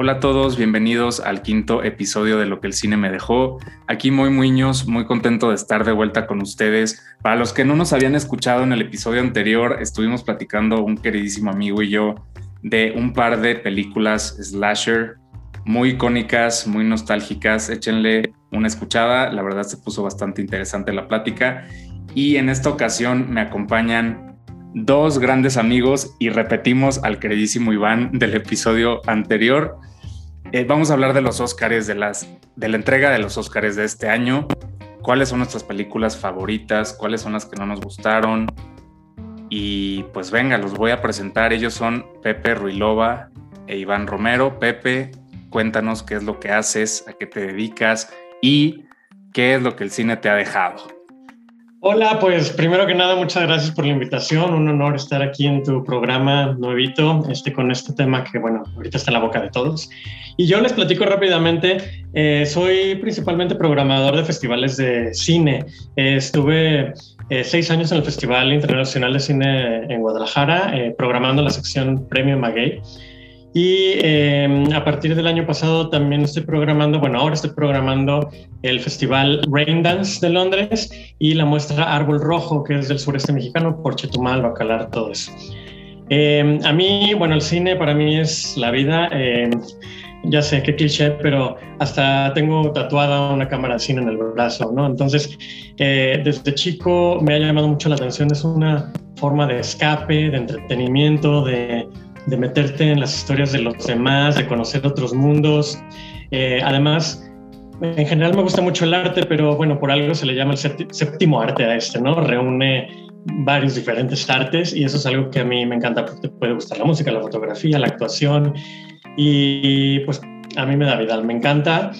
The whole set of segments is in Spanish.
Hola a todos, bienvenidos al quinto episodio de Lo que el cine me dejó. Aquí muy Muñoz, muy contento de estar de vuelta con ustedes. Para los que no nos habían escuchado en el episodio anterior, estuvimos platicando un queridísimo amigo y yo de un par de películas slasher muy icónicas, muy nostálgicas. Échenle una escuchada, la verdad se puso bastante interesante la plática. Y en esta ocasión me acompañan dos grandes amigos y repetimos al queridísimo Iván del episodio anterior. Eh, vamos a hablar de los Óscares, de, de la entrega de los Óscares de este año. ¿Cuáles son nuestras películas favoritas? ¿Cuáles son las que no nos gustaron? Y pues venga, los voy a presentar. Ellos son Pepe Ruilova e Iván Romero. Pepe, cuéntanos qué es lo que haces, a qué te dedicas y qué es lo que el cine te ha dejado. Hola, pues primero que nada, muchas gracias por la invitación. Un honor estar aquí en tu programa nuevito, este, con este tema que, bueno, ahorita está en la boca de todos. Y yo les platico rápidamente. Eh, soy principalmente programador de festivales de cine. Eh, estuve eh, seis años en el Festival Internacional de Cine en Guadalajara, programando la sección Premio Maguey. Y em, a partir del año pasado también estoy programando, bueno, ahora estoy programando el Festival Rain Dance de Londres y la muestra Árbol Rojo, que es del sureste mexicano, por Chetumal, Bacalar, todo eso. Em, a mí, bueno, el cine para mí es la vida. Em, ya sé qué cliché, pero hasta tengo tatuada una cámara de cine en el brazo, ¿no? Entonces, eh, desde chico me ha llamado mucho la atención. Es una forma de escape, de entretenimiento, de de meterte en las historias de los demás, de conocer otros mundos. Eh, además, en general me gusta mucho el arte, pero bueno, por algo se le llama el séptimo arte a este, ¿no? Reúne varios diferentes artes y eso es algo que a mí me encanta porque te puede gustar la música, la fotografía, la actuación y pues a mí me da vida, me encanta.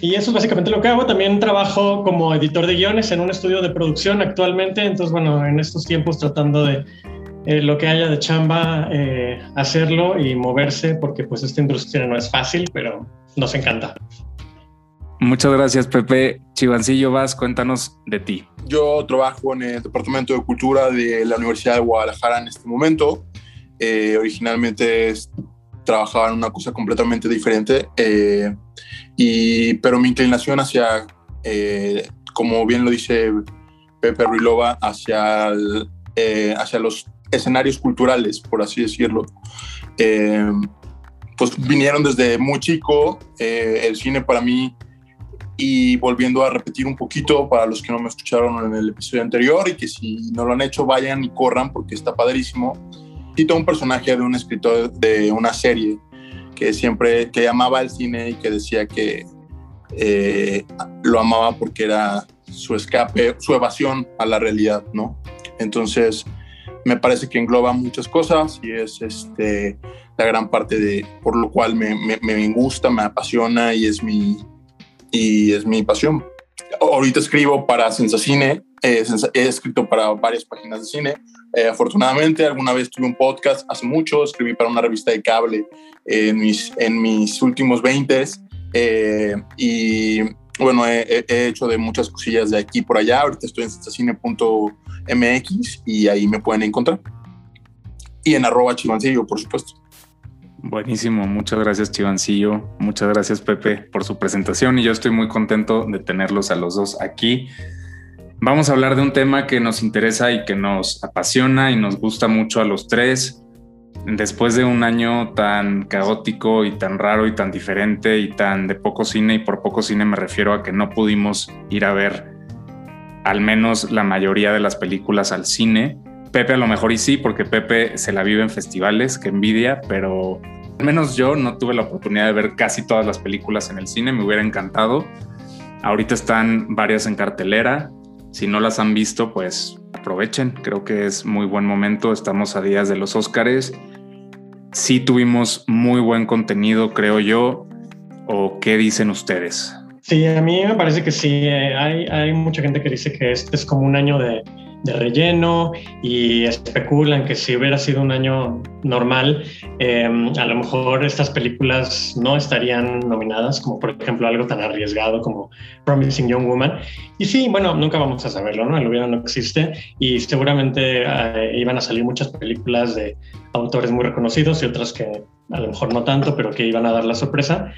Y eso es básicamente lo que hago. También trabajo como editor de guiones en un estudio de producción actualmente. Entonces, bueno, en estos tiempos tratando de eh, lo que haya de chamba, eh, hacerlo y moverse, porque pues esta industria no es fácil, pero nos encanta. Muchas gracias, Pepe. Chivancillo Vas, cuéntanos de ti. Yo trabajo en el Departamento de Cultura de la Universidad de Guadalajara en este momento. Eh, originalmente trabajaba en una cosa completamente diferente, y, pero mi inclinación hacia, como bien lo dice Pepe Ruilova, hacia, hacia los escenarios culturales, por así decirlo. Eh, pues vinieron desde muy chico, eh, el cine para mí, y volviendo a repetir un poquito para los que no me escucharon en el episodio anterior y que si no lo han hecho vayan y corran porque está padrísimo. Cito un personaje de un escritor de una serie que siempre, que amaba el cine y que decía que eh, lo amaba porque era su escape, su evasión a la realidad, ¿no? Entonces, me parece que engloba muchas cosas y es este, la gran parte de por lo cual me, me, gusta, me apasiona y es mi, y es mi pasión. Ahorita escribo para Sensacine, eh, he escrito para varias páginas de cine. Eh, afortunadamente, alguna vez tuve un podcast hace mucho, escribí para una revista de cable en, mis, en mis últimos 20 eh, y bueno, he, hecho de muchas cosillas de aquí por allá. Ahorita estoy en sensacine.mx y ahí me pueden encontrar. Y en arroba chivancillo, por supuesto. Buenísimo, muchas gracias Chivancillo, muchas gracias Pepe por su presentación y yo estoy muy contento de tenerlos a los dos aquí. Vamos a hablar de un tema que nos interesa y que nos apasiona y nos gusta mucho a los tres, después de un año tan caótico y tan raro y tan diferente y tan de poco cine, y por poco cine me refiero a que no pudimos ir a ver al menos la mayoría de las películas al cine. Pepe a lo mejor y sí, porque Pepe se la vive en festivales, que envidia, pero al menos yo no tuve la oportunidad de ver casi todas las películas en el cine, me hubiera encantado. Ahorita están varias en cartelera. Si no las han visto, pues aprovechen. Creo que es muy buen momento. Estamos a días de los Óscares sí tuvimos muy buen contenido, creo yo. ¿O qué dicen ustedes? Sí, a mí me parece que sí. Eh, hay, hay mucha gente que dice que este es como un año de, de relleno y especulan que si hubiera sido un año normal, em, a lo mejor estas películas no estarían nominadas, como por ejemplo algo tan arriesgado como Promising Young Woman. Y sí, bueno, nunca vamos a saberlo, ¿no? El hubiera no existe y seguramente eh, iban a salir muchas películas de autores muy reconocidos y otras que a lo mejor no tanto, pero que iban a dar la sorpresa.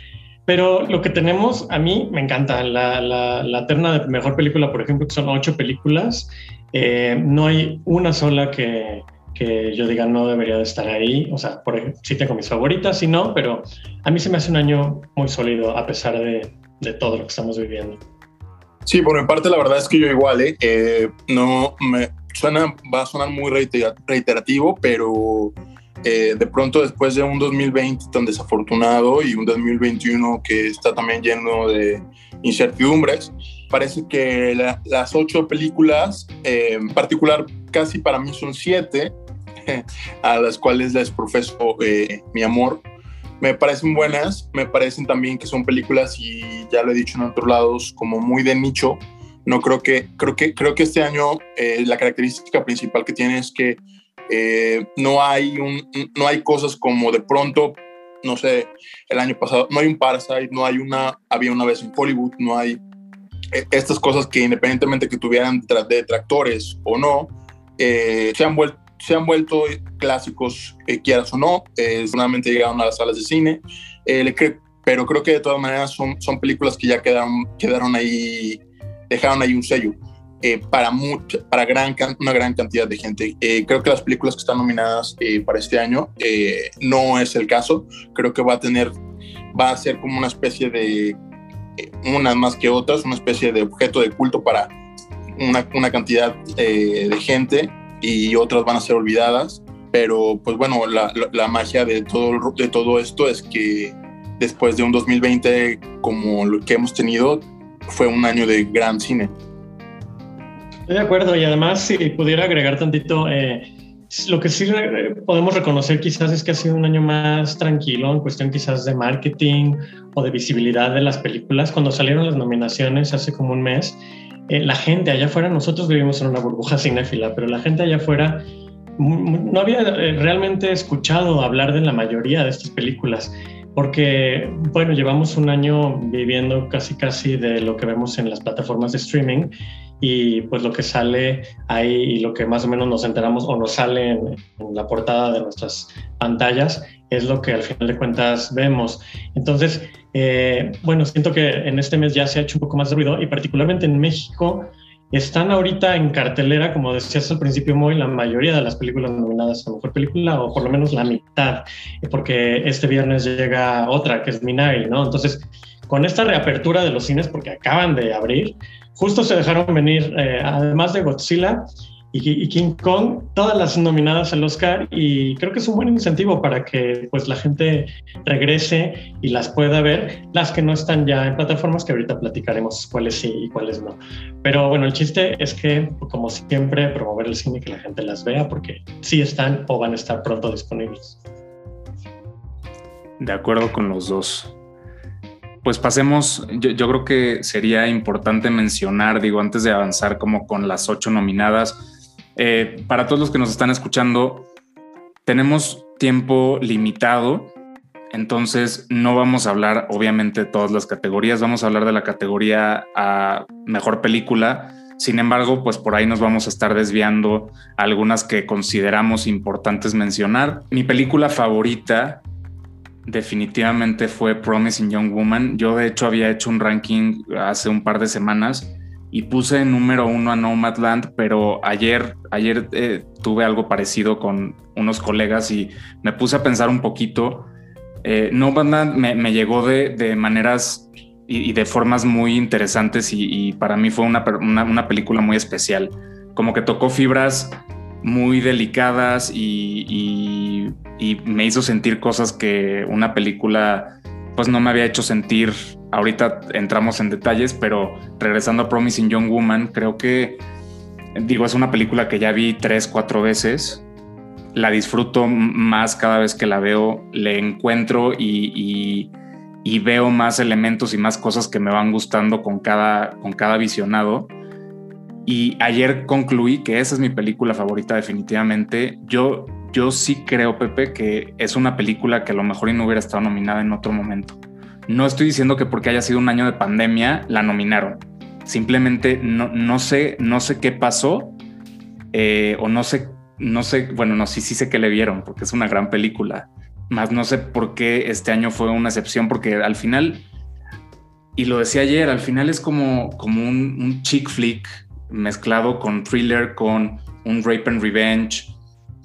Pero lo que tenemos, a mí me encanta. La, la, terna de mejor película, por ejemplo, que son ocho películas, eh, no hay una sola que, que, yo diga no debería de estar ahí. O sea, por ejemplo, sí tengo mis favoritas, sí no, pero a mí se me hace un año muy sólido a pesar de, de todo lo que estamos viviendo. Sí, por mi parte, la verdad es que yo igual, ¿eh? eh no me suena, va a sonar muy reiterativo, pero eh, de pronto después de un 2020 tan desafortunado y un 2021 que está también lleno de incertidumbres, parece que las ocho películas, eh, en particular casi para mí son siete, a las cuales les profeso eh, mi amor, me parecen buenas, me parecen también que son películas y ya lo he dicho en otros lados como muy de nicho. No creo que creo que creo que este año la característica principal que tiene es que eh, no, hay un, no hay cosas como de pronto, no sé, el año pasado, no hay un Parasite, no hay una, había una vez en Hollywood, no hay eh, estas cosas que independientemente que tuvieran detractores o no, eh, se, han vuelto, se han vuelto clásicos, quieras o no, solamente llegaron a las salas de cine, pero creo que de todas maneras son, son películas que ya quedaron, quedaron ahí, dejaron ahí un sello. Eh, para, para gran, una gran cantidad de gente. Eh, creo que las películas que están nominadas eh, para este año no es el caso. Creo que va a tener, va a ser como una especie de, unas más que otras, una especie de objeto de culto para una, una cantidad de gente y otras van a ser olvidadas. Pero pues bueno, la, la magia de todo, de todo esto es que después de un 2020 como lo que hemos tenido, fue un año de gran cine. Estoy de acuerdo y además si pudiera agregar tantito, eh, lo que sí podemos reconocer quizás es que ha sido un año más tranquilo en cuestión quizás de marketing o de visibilidad de las películas. Cuando salieron las nominaciones hace como un mes, eh, la gente allá afuera, nosotros vivimos en una burbuja cinéfila, pero la gente allá afuera no había eh, realmente escuchado hablar de la mayoría de estas películas porque, bueno, llevamos un año viviendo casi casi de lo que vemos en las plataformas de streaming y pues lo que sale ahí y lo que más o menos nos enteramos o nos sale en, la portada de nuestras pantallas es lo que al final de cuentas vemos. Entonces, eh, bueno, siento que en este mes ya se ha hecho un poco más de ruido y particularmente en México están ahorita en cartelera, como decías al principio, muy la mayoría de las películas nominadas a Mejor Película, o por lo menos la mitad, porque este viernes llega otra, que es Minari, ¿no? Entonces, con esta reapertura de los cines, porque acaban de abrir, justo se dejaron venir, eh, además de Godzilla y, King Kong, todas las nominadas al Oscar y creo que es un buen incentivo para que pues la gente regrese y las pueda ver, las que no están ya en plataformas, que ahorita platicaremos cuáles sí y cuáles no. Pero bueno, el chiste es que, como siempre, promover el cine y que la gente las vea porque sí están o van a estar pronto disponibles. De acuerdo con los dos pues pasemos, yo, creo que sería importante mencionar, digo, antes de avanzar como con las ocho nominadas, eh, para todos los que nos están escuchando, tenemos tiempo limitado, entonces no vamos a hablar obviamente de todas las categorías, vamos a hablar de la categoría a mejor película. Sin embargo, pues por ahí nos vamos a estar desviando algunas que consideramos importantes mencionar. Mi película favorita definitivamente fue Promising Young Woman. Yo de hecho había hecho un ranking hace un par de semanas y puse número uno a Nomadland, pero ayer, ayer eh, tuve algo parecido con unos colegas y me puse a pensar un poquito. Eh, Nomadland me, llegó de, maneras y, de formas muy interesantes y, para mí fue una, una, película muy especial. Como que tocó fibras muy delicadas y, me hizo sentir cosas que una película pues no me había hecho sentir. Ahorita entramos en detalles, pero regresando a Promising Young Woman, creo que, digo, es una película que ya vi tres, cuatro veces. La disfruto más cada vez que la veo, le encuentro y, y veo más elementos y más cosas que me van gustando con cada, con cada visionado. Y ayer concluí que esa es mi película favorita definitivamente. Yo, yo sí creo, Pepe, que es una película que a lo mejor no hubiera estado nominada en otro momento. No estoy diciendo que porque haya sido un año de pandemia la nominaron. Simplemente no, no sé, no sé qué pasó eh, o no sé, no sé, bueno, no, sí, sí sé que le vieron porque es una gran película, más no sé por qué este año fue una excepción, porque al final, y lo decía ayer, al final es como, como un chick flick mezclado con thriller, con un rape and revenge.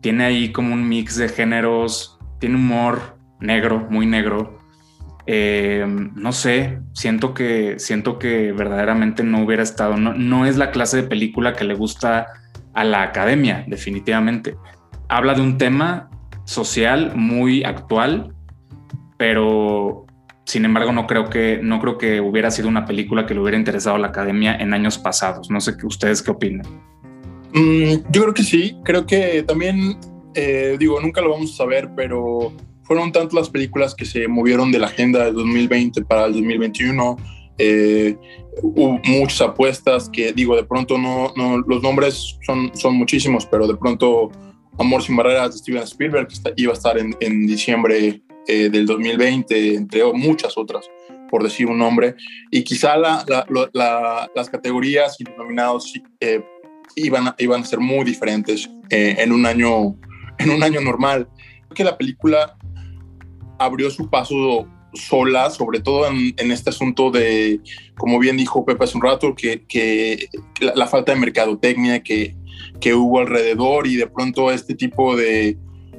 Tiene ahí como un mix de géneros, tiene humor negro, muy negro. Eh, no sé, siento que, siento que verdaderamente no hubiera estado, no, no es la clase de película que le gusta a la academia, definitivamente. Habla de un tema social muy actual, pero sin embargo no creo que no creo que hubiera sido una película que le hubiera interesado a la academia en años pasados. No sé ustedes qué opinan. Mm, yo creo que sí, creo que también eh, digo nunca lo vamos a saber, pero fueron tantas las películas que se movieron de la agenda del 2020 para el 2021. Eh, hubo muchas apuestas que digo de pronto no, no los nombres son, son muchísimos, pero de pronto Amor sin barreras de Steven Spielberg, iba a estar en, en diciembre eh, del 2020, entre muchas otras, por decir un nombre. Y quizá la, la, las categorías y nominados eh, iban, iban a ser muy diferentes eh, en, un año, en un año normal. Creo que la película abrió su paso sola, sobre todo en, en, este asunto de, como bien dijo Pepe hace un rato, que, que la, la, falta de mercadotecnia, que que hubo alrededor y de pronto este tipo de,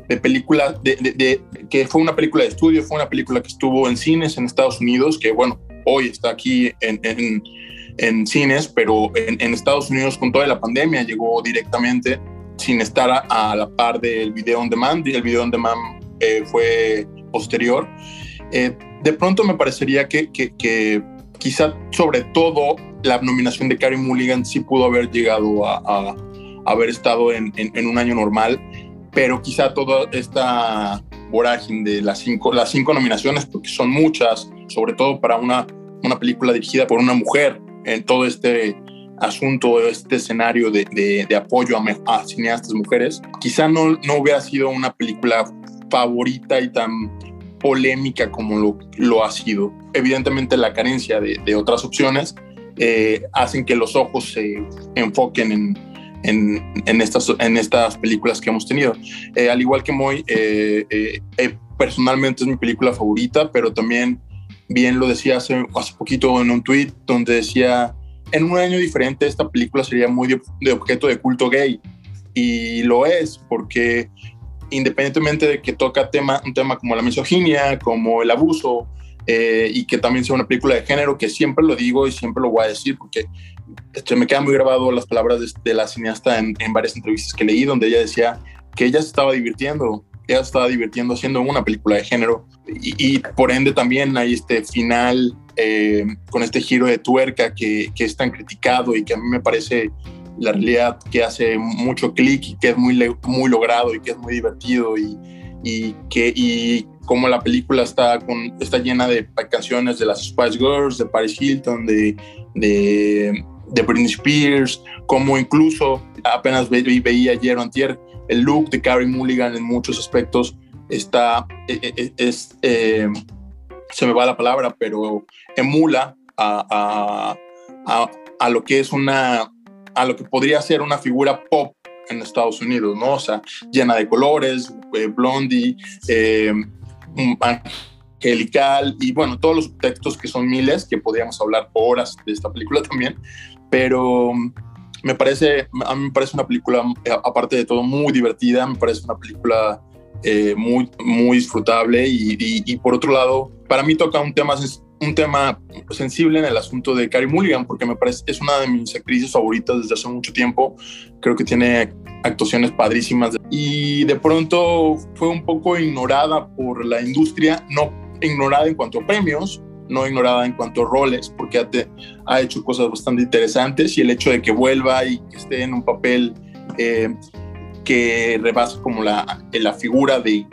de película, de, que fue una película de estudio, fue una película que estuvo en cines en Estados Unidos, que bueno, hoy está aquí en, en, en cines, pero en, en, Estados Unidos con toda la pandemia llegó directamente sin estar a, a, la par del video on demand y el video on demand eh, fue posterior. Eh, de pronto me parecería que, que, que, quizá sobre todo la nominación de Carey Mulligan sí pudo haber llegado a, a haber estado en, en, un año normal, pero quizá toda esta vorágine de las cinco, las cinco nominaciones, porque son muchas, sobre todo para una, una película dirigida por una mujer, en todo este asunto, este escenario de, de, de apoyo a, a, cineastas mujeres, quizá no, no hubiera sido una película favorita y tan polémica como lo, lo ha sido. Evidentemente la carencia de, de otras opciones eh, hacen que los ojos se enfoquen en, en, en, estas, en estas películas que hemos tenido. Eh, al igual que Moy, eh, eh, eh, personalmente es mi película favorita, pero también, bien lo decía hace, hace poquito en un tweet, donde decía, en un año diferente esta película sería muy de, de objeto de culto gay. Y lo es, porque independientemente de que toca tema, un tema como la misoginia, como el abuso, eh, y que también sea una película de género, que siempre lo digo y siempre lo voy a decir, porque este, me quedan muy grabado las palabras de, de la cineasta en, en, varias entrevistas que leí, donde ella decía que ella se estaba divirtiendo, ella se estaba divirtiendo haciendo una película de género, y, y por ende también hay este final eh, con este giro de tuerca que, que, es tan criticado y que a mí me parece la realidad que hace mucho clic y que es muy, muy logrado y que es muy divertido y, y que y como la película está, con, está llena de canciones de las Spice Girls, de Paris Hilton, de, de, de Britney Spears, como incluso apenas ve, veía ayer o antier, el look de Carrie Mulligan en muchos aspectos está, e, e, e, es, es eh, se me va la palabra, pero emula a, a, a, a, lo que es una, a lo que podría ser una figura pop en Estados Unidos, ¿no? O sea, llena de colores, eh, blondie, eh, angelical y bueno, todos los textos que son miles, que podríamos hablar horas de esta película también, pero me parece, a mí me parece una película, aparte de todo, muy divertida, me parece una película eh, muy, muy disfrutable y, y, y, por otro lado, para mí toca un tema, un tema sensible en el asunto de Carrie Mulligan, porque me parece, es una de mis actrices favoritas desde hace mucho tiempo, creo que tiene actuaciones padrísimas y de pronto fue un poco ignorada por la industria, no ignorada en cuanto a premios, no ignorada en cuanto a roles, porque ha, ha hecho cosas bastante interesantes y el hecho de que vuelva y que esté en un papel eh, que rebasa como la, la figura de,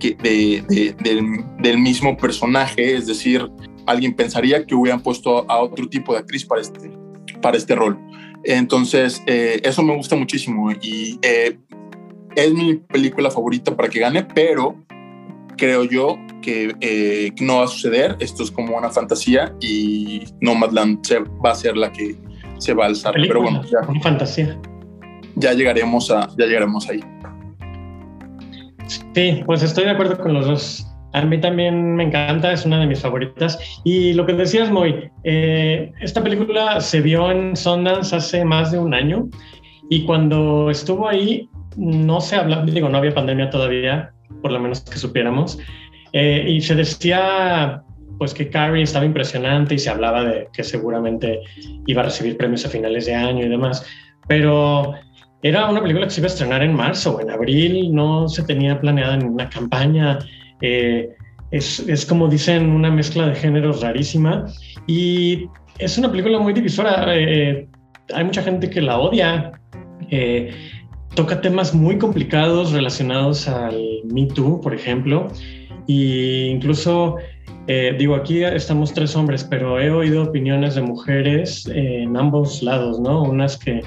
de, de, del, del, mismo personaje, es decir, alguien pensaría que hubieran puesto a otro tipo de actriz para este, para este rol. Entonces, eh, eso me gusta muchísimo y eh, es mi película favorita para que gane, pero creo yo que eh, no va a suceder. Esto es como una fantasía y Nomadland va a ser la que se va a alzar. Película, pero bueno, ya, una fantasía. Ya llegaremos, a, ya llegaremos ahí. Sí, pues estoy de acuerdo con los dos. A mí también me encanta, es una de mis favoritas. Y lo que decías, Moy, eh, esta película se vio en Sundance hace más de un año y cuando estuvo ahí no se hablaba, digo, no había pandemia todavía, por lo menos que supiéramos, eh, y se decía pues que Carrie estaba impresionante y se hablaba de que seguramente iba a recibir premios a finales de año y demás, pero era una película que se iba a estrenar en marzo o en abril, no se tenía planeada en una campaña. Eh, es, es, como dicen, una mezcla de géneros rarísima y es una película muy divisora. Eh, hay mucha gente que la odia. Toca temas muy complicados relacionados al Me Too, por ejemplo, e incluso digo, aquí estamos tres hombres, pero he oído opiniones de mujeres en ambos lados, ¿no? Unas que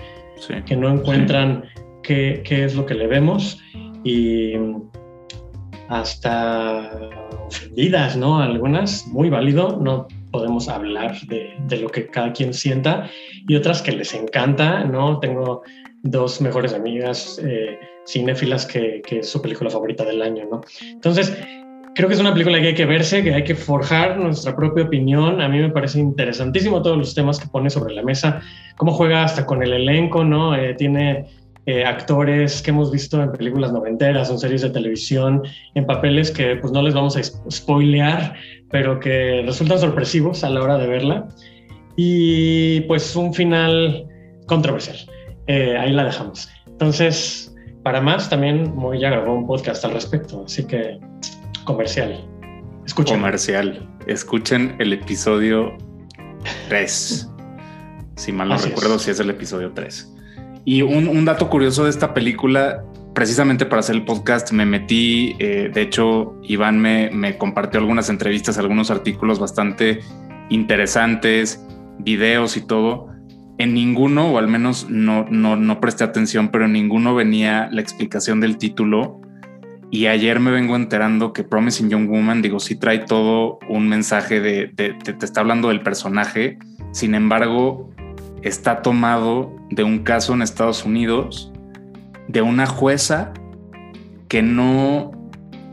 que no encuentran qué, qué, es lo que le vemos y hasta ofendidas, ¿no? Algunas, muy válido, no podemos hablar de, de, lo que cada quien sienta y otras que les encanta, ¿no? Tengo dos mejores amigas eh, cinéfilas que, que, es su película favorita del año, ¿no? Entonces, creo que es una película que hay que verse, que hay que forjar nuestra propia opinión. A mí me parece interesantísimo todos los temas que pone sobre la mesa, cómo juega hasta con el elenco, ¿no? Eh, tiene eh, actores que hemos visto en películas noventeras, en series de televisión, en papeles que pues no les vamos a spoilear, pero que resultan sorpresivos a la hora de verla. Y pues un final controversial. Eh, ahí la dejamos. Entonces, para más, también Moy ya grabó un podcast al respecto, así que comercial. Escuchen. Comercial. Escuchen el episodio 3. si mal no recuerdo, si es el episodio 3. Y un, dato curioso de esta película, precisamente para hacer el podcast, me metí, eh, de hecho, Iván me, me compartió algunas entrevistas, algunos artículos bastante interesantes, videos y todo. En ninguno, o al menos no, no, no presté atención, pero en ninguno venía la explicación del título. Y ayer me vengo enterando que Promising Young Woman, digo, sí trae todo un mensaje de, te está hablando del personaje, sin embargo, está tomado de un caso en Estados Unidos de una jueza que no,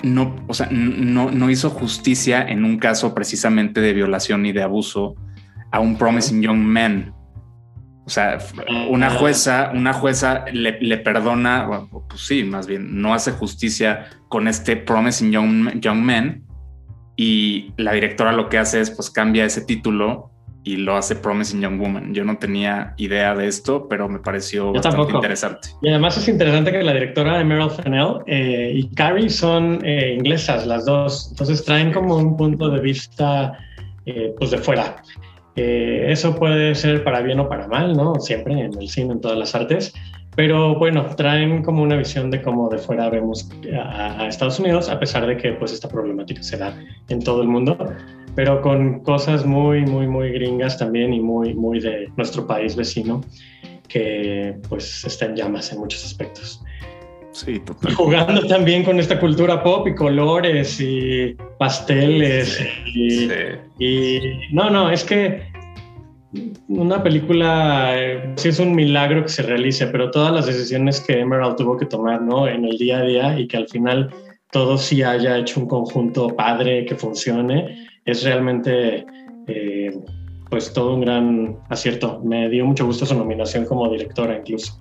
no, o sea, no, no hizo justicia en un caso precisamente de violación y de abuso a un Promising Young Man. O sea, una jueza, una jueza le, perdona, pues sí, más bien, no hace justicia con este Promising Young, Young Man y la directora lo que hace es pues cambia ese título y lo hace Promising Young Woman. Yo no tenía idea de esto, pero me pareció bastante interesante. Y además es interesante que la directora de Meryl Fennell eh, y Carrie son eh, inglesas las dos, entonces traen como un punto de vista eh, pues de fuera. Eh, eso puede ser para bien o para mal, ¿no? Siempre en el cine, en todas las artes. Pero bueno, traen como una visión de cómo de fuera vemos a, Estados Unidos, a pesar de que pues esta problemática se da en todo el mundo, pero con cosas muy, muy, muy gringas también y muy, muy de nuestro país vecino, que pues está en llamas en muchos aspectos. Sí, total. Y jugando también con esta cultura pop y colores y pasteles. y, no, no, es que una película eh, sí es un milagro que se realice, pero todas las decisiones que Emerald tuvo que tomar ¿no? en el día a día y que al final todo sí haya hecho un conjunto padre que funcione, es realmente eh, pues todo un gran acierto. Me dio mucho gusto su nominación como directora incluso.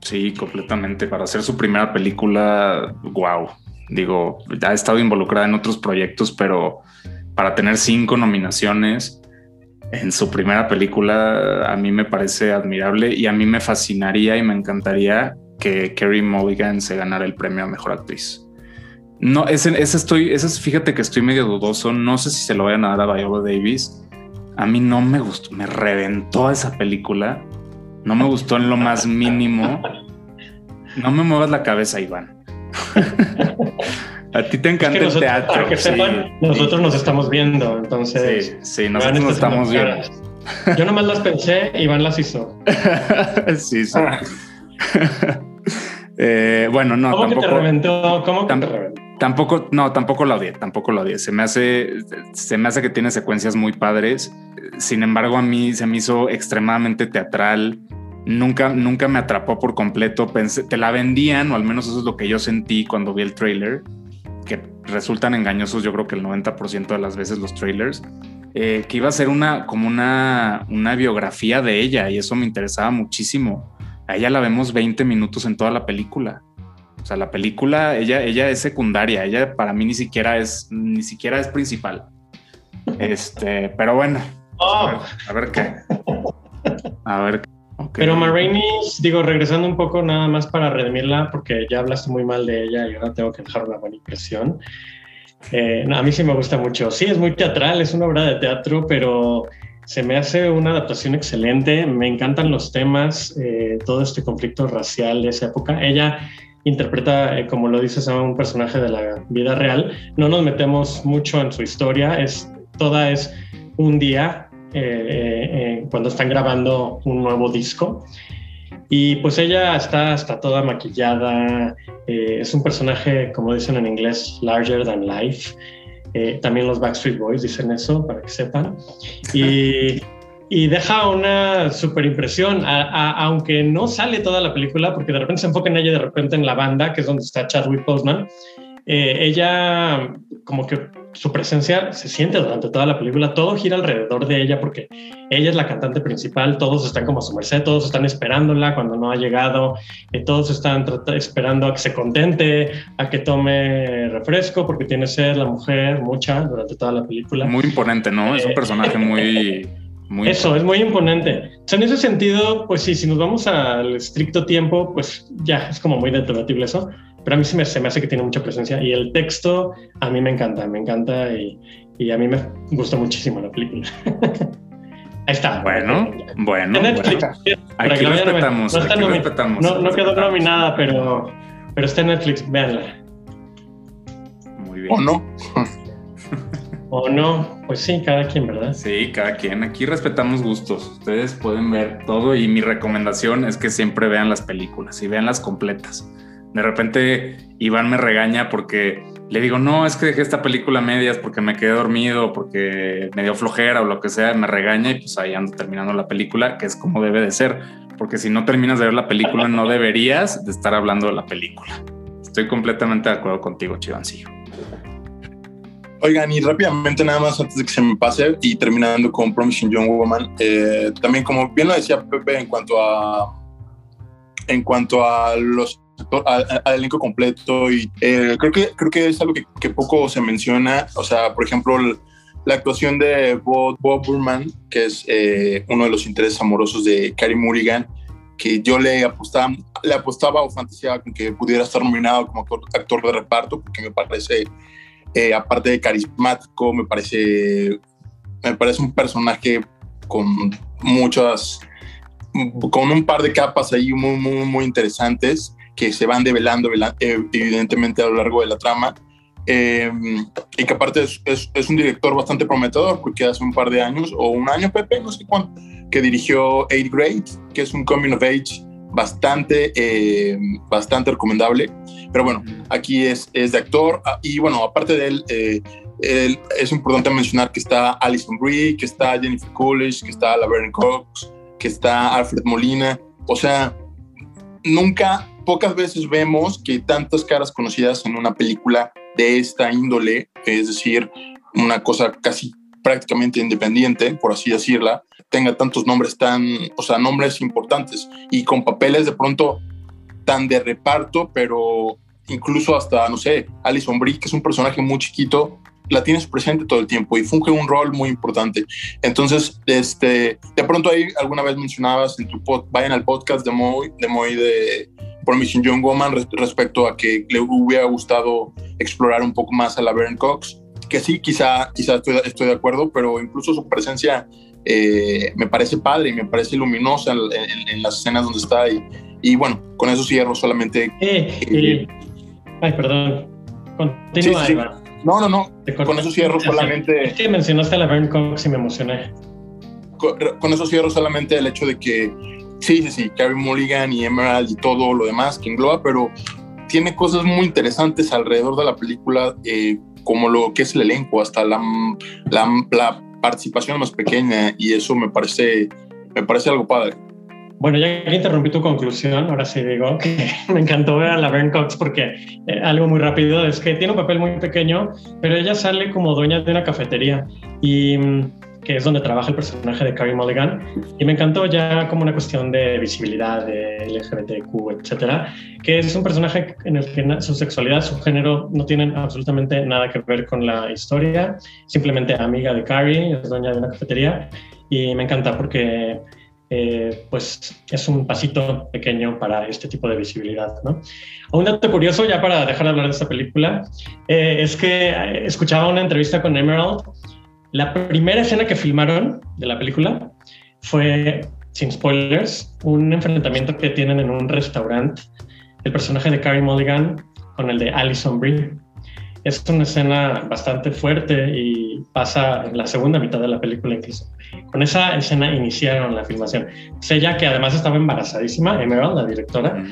Sí, completamente. Para hacer su primera película, wow. Digo, ha estado involucrada en otros proyectos, pero para tener cinco nominaciones en su primera película, a mí me parece admirable y a mí me fascinaría y me encantaría que Kerry Mulligan se ganara el premio a mejor actriz. No, ese, ese estoy, ese fíjate que estoy medio dudoso. No sé si se lo vayan a dar a Viola Davis. A mí no me gustó, me reventó esa película no me gustó en lo más mínimo. No me muevas la cabeza, Iván. A ti te encanta el teatro. que sepan, nosotros nos estamos viendo, entonces. Sí, sí nosotros nos estamos viendo. Yo nomás las pensé, Iván las hizo. sí, sí. eh, bueno, no. ¿Cómo tampoco, que te reventó? ¿Cómo que te reventó? Tampoco, no, tampoco la odié, tampoco la odié. Se me hace, se me hace que tiene secuencias muy padres. Sin embargo, a mí se me hizo extremadamente teatral nunca, nunca me atrapó por completo. Pensé, te la vendían, o al menos eso es lo que yo sentí cuando vi el trailer, que resultan engañosos, yo creo que el 90% de las veces los trailers, eh, que iba a ser una, como una, una biografía de ella, y eso me interesaba muchísimo. A ella la vemos 20 minutos en toda la película. O sea, la película, ella, ella es secundaria, ella para mí ni siquiera es, ni siquiera es principal. Este, pero bueno, a, ver, a ver qué. A ver qué. Pero Marini, digo, regresando un poco nada más para redimirla, porque ya hablaste muy mal de ella y ahora tengo que dejar una buena impresión. Eh, a mí sí me gusta mucho. Sí, es muy teatral, es una obra de teatro, pero se me hace una adaptación excelente. Me encantan los temas, eh, todo este conflicto racial de esa época. Ella interpreta, eh, como lo dices, a un personaje de la vida real. No nos metemos mucho en su historia, es, toda es un día eh, eh, cuando están grabando un nuevo disco. Y pues ella está, está toda maquillada, es un personaje, como dicen en inglés, larger than life. también los Backstreet Boys dicen eso, para que sepan. Y, y deja una super impresión, aunque no sale toda la película, porque de repente se enfoca en ella, de repente en la banda, que es donde está Chadwick Boseman. ella como que su presencia se siente durante toda la película, todo gira alrededor de ella porque ella es la cantante principal, todos están como a su merced, todos están esperándola cuando no ha llegado, eh, todos están esperando a que se contente, a que tome refresco porque tiene sed la mujer, mucha, durante toda la película. Muy imponente, ¿no? es un eh, personaje muy... Muy Eso, es muy imponente. en ese sentido, pues sí, si nos vamos al estricto tiempo, pues ya es como muy debatible eso pero a mí se me, se me hace que tiene mucha presencia y el texto a mí me encanta, me encanta y, y a mí me gusta muchísimo la película. Ahí está. Bueno, bueno. Netflix. Aquí no, respetamos, no, aquí respetamos. No, no quedó nominada, pero, pero está en Netflix, véanla. Muy bien. ¿O no? o no, pues sí, cada quien, ¿verdad? Sí, cada quien. Aquí respetamos gustos. Ustedes pueden ver todo y mi recomendación es que siempre vean las películas y vean las completas. De repente Iván me regaña porque le digo, no, es que dejé esta película a medias porque me quedé dormido, porque me dio flojera o lo que sea, me regaña y pues ahí ando terminando la película, que es como debe de ser, porque si no terminas de ver la película no deberías de estar hablando de la película. Estoy completamente de acuerdo contigo, Chivancillo. Oigan, y rápidamente nada más antes de que se me pase y terminando con Promising Young Woman, eh, también como bien lo decía Pepe en cuanto a en cuanto a los al, elenco completo y eh, creo, que, creo que es algo que, poco se menciona. O sea, por ejemplo, la actuación de Bob, Burman, que es eh, uno de los intereses amorosos de Carrie Mulligan, que yo le apostaba, le apostaba o fantaseaba con que pudiera estar nominado como actor, de reparto, porque me parece, eh, aparte de carismático, me parece, me parece un personaje con muchas, con un par de capas ahí muy, muy, muy interesantes que se van develando eh, evidentemente a lo largo de la trama. Eh, y que aparte es, es, un director bastante prometedor, porque hace un par de años, o un año, Pepe, no sé cuánto, que dirigió Eight Grade, que es un coming of age bastante, eh, bastante recomendable. Pero bueno, aquí es, es de actor. Ah, y bueno, aparte de él, él, es importante mencionar que está Alison Brie, que está Jennifer Coolidge, que está Laverne Cox, que está Alfred Molina. O sea, nunca pocas veces vemos que tantas caras conocidas en una película de esta índole, es decir, una cosa casi prácticamente independiente, por así decirla, tenga tantos nombres tan, o sea, nombres importantes y con papeles de pronto tan de reparto, pero incluso hasta, no sé, Alison Brie, que es un personaje muy chiquito, la tienes presente todo el tiempo y funge un rol muy importante. Entonces, este, de pronto ahí alguna vez mencionabas en tu pod, vayan al podcast de Moy, de Moy de Promising Young Woman respecto a que le hubiera gustado explorar un poco más a la Baron Cox, que sí, quizá, quizá estoy, estoy de acuerdo, pero incluso su presencia eh, me parece padre y me parece luminosa en, las escenas donde está y, y, bueno, con eso cierro solamente. Eh, eh, ay, perdón. Continúa, sí, No, no, no. Con eso cierro solamente. Sí, mencionaste a la Baron Cox y me emocioné. con, eso cierro solamente el hecho de que Sí, sí, sí, Carrie Mulligan y Emerald y todo lo demás que engloba, pero tiene cosas muy interesantes alrededor de la película, eh, como lo que es el elenco, hasta la, la, participación más pequeña, y eso me parece, me parece algo padre. Bueno, ya interrumpí tu conclusión, ahora sí digo que me encantó ver a Laverne Cox porque eh, algo muy rápido es que tiene un papel muy pequeño, pero ella sale como dueña de una cafetería y mm, que es donde trabaja el personaje de Carrie Mulligan y me encantó ya como una cuestión de visibilidad de LGBTQ, etcétera, que es un personaje en el que su sexualidad, su género no tienen absolutamente nada que ver con la historia, simplemente amiga de Carrie, es dueña de una cafetería y me encanta porque eh, pues es un pasito pequeño para este tipo de visibilidad. ¿no? Un dato curioso, ya para dejar de hablar de esta película, eh, es que eh, escuchaba una entrevista con Emerald. La primera escena que filmaron de la película fue, sin spoilers, un enfrentamiento que tienen en un restaurante el personaje de Carrie Mulligan con el de Alison Brie. Es una escena bastante fuerte y pasa en la segunda mitad de la película incluso. Con esa escena iniciaron la filmación. Ella, que además estaba embarazadísima, Emerald, la directora,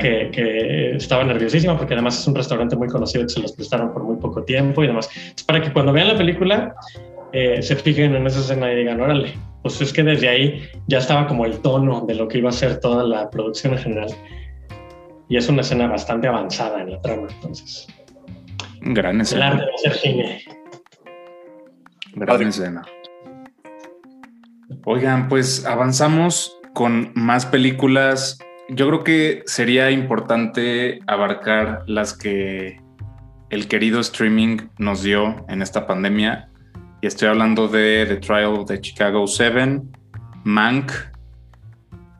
que, que, estaba nerviosísima porque además es un restaurante muy conocido que se los prestaron por muy poco tiempo y demás. Es para que cuando vean la película eh, se fijen en esa escena y digan, órale, pues es que desde ahí ya estaba como el tono de lo que iba a ser toda la producción en general. Y es una escena bastante avanzada en la trama, entonces. Gran escena. El arte de cine. Gran escena. Oigan, pues avanzamos con más películas. Yo creo que sería importante abarcar las que el querido streaming nos dio en esta pandemia. Y estoy hablando de The Trial de Chicago 7, Mank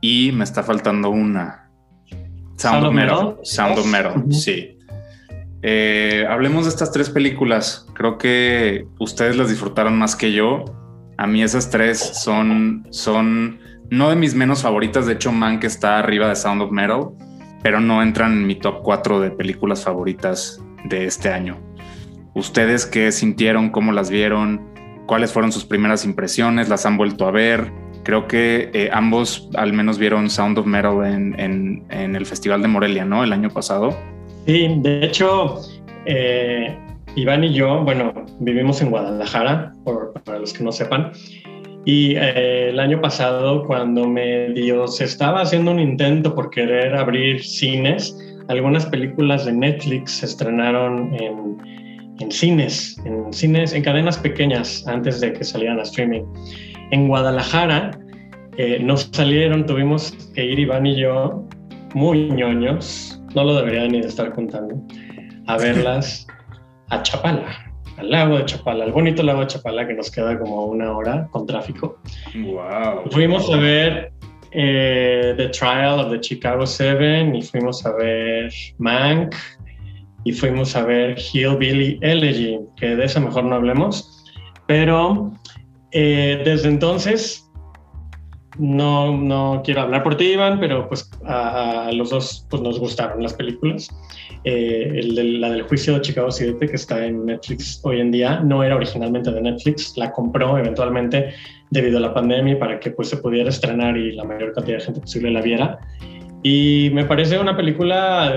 y me está faltando una. Sound, of Metal. Sound of Metal, sí. Eh, hablemos de estas tres películas. Creo que ustedes las disfrutaron más que yo. A mí esas tres son, son no de mis menos favoritas. De hecho, Man que está arriba de Sound of Metal, pero no entran en mi top 4 de películas favoritas de este año. ¿Ustedes qué sintieron? ¿Cómo las vieron? ¿Cuáles fueron sus primeras impresiones? ¿Las han vuelto a ver? Creo que eh, ambos al menos vieron Sound of Metal en, el Festival de Morelia, ¿no? El año pasado. Sí, de hecho, eh, Iván y yo, bueno, vivimos en Guadalajara, para los que no sepan, y eh, el año pasado, cuando medio se estaba haciendo un intento por querer abrir cines, algunas películas de Netflix se estrenaron en, en, cines, en cines, en cadenas pequeñas antes de que salieran a streaming. En Guadalajara eh, nos salieron, tuvimos que ir Iván y yo, muy ñoños, no lo debería ni de estar contando, a verlas a Chapala, al lago de Chapala, al bonito lago de Chapala que nos queda como una hora con tráfico. Wow. Fuimos a ver eh, The Trial of the Chicago Seven y fuimos a ver Mank y fuimos a ver Hillbilly Elegy, que de eso mejor no hablemos, pero eh, desde entonces no, no quiero hablar por ti, Iván, pero pues a, los dos pues, nos gustaron las películas. Eh, la del juicio de Chicago 7, que está en Netflix hoy en día, no era originalmente de Netflix, la compró eventualmente debido a la pandemia para que pues, se pudiera estrenar y la mayor cantidad de gente posible la viera. Y me parece una película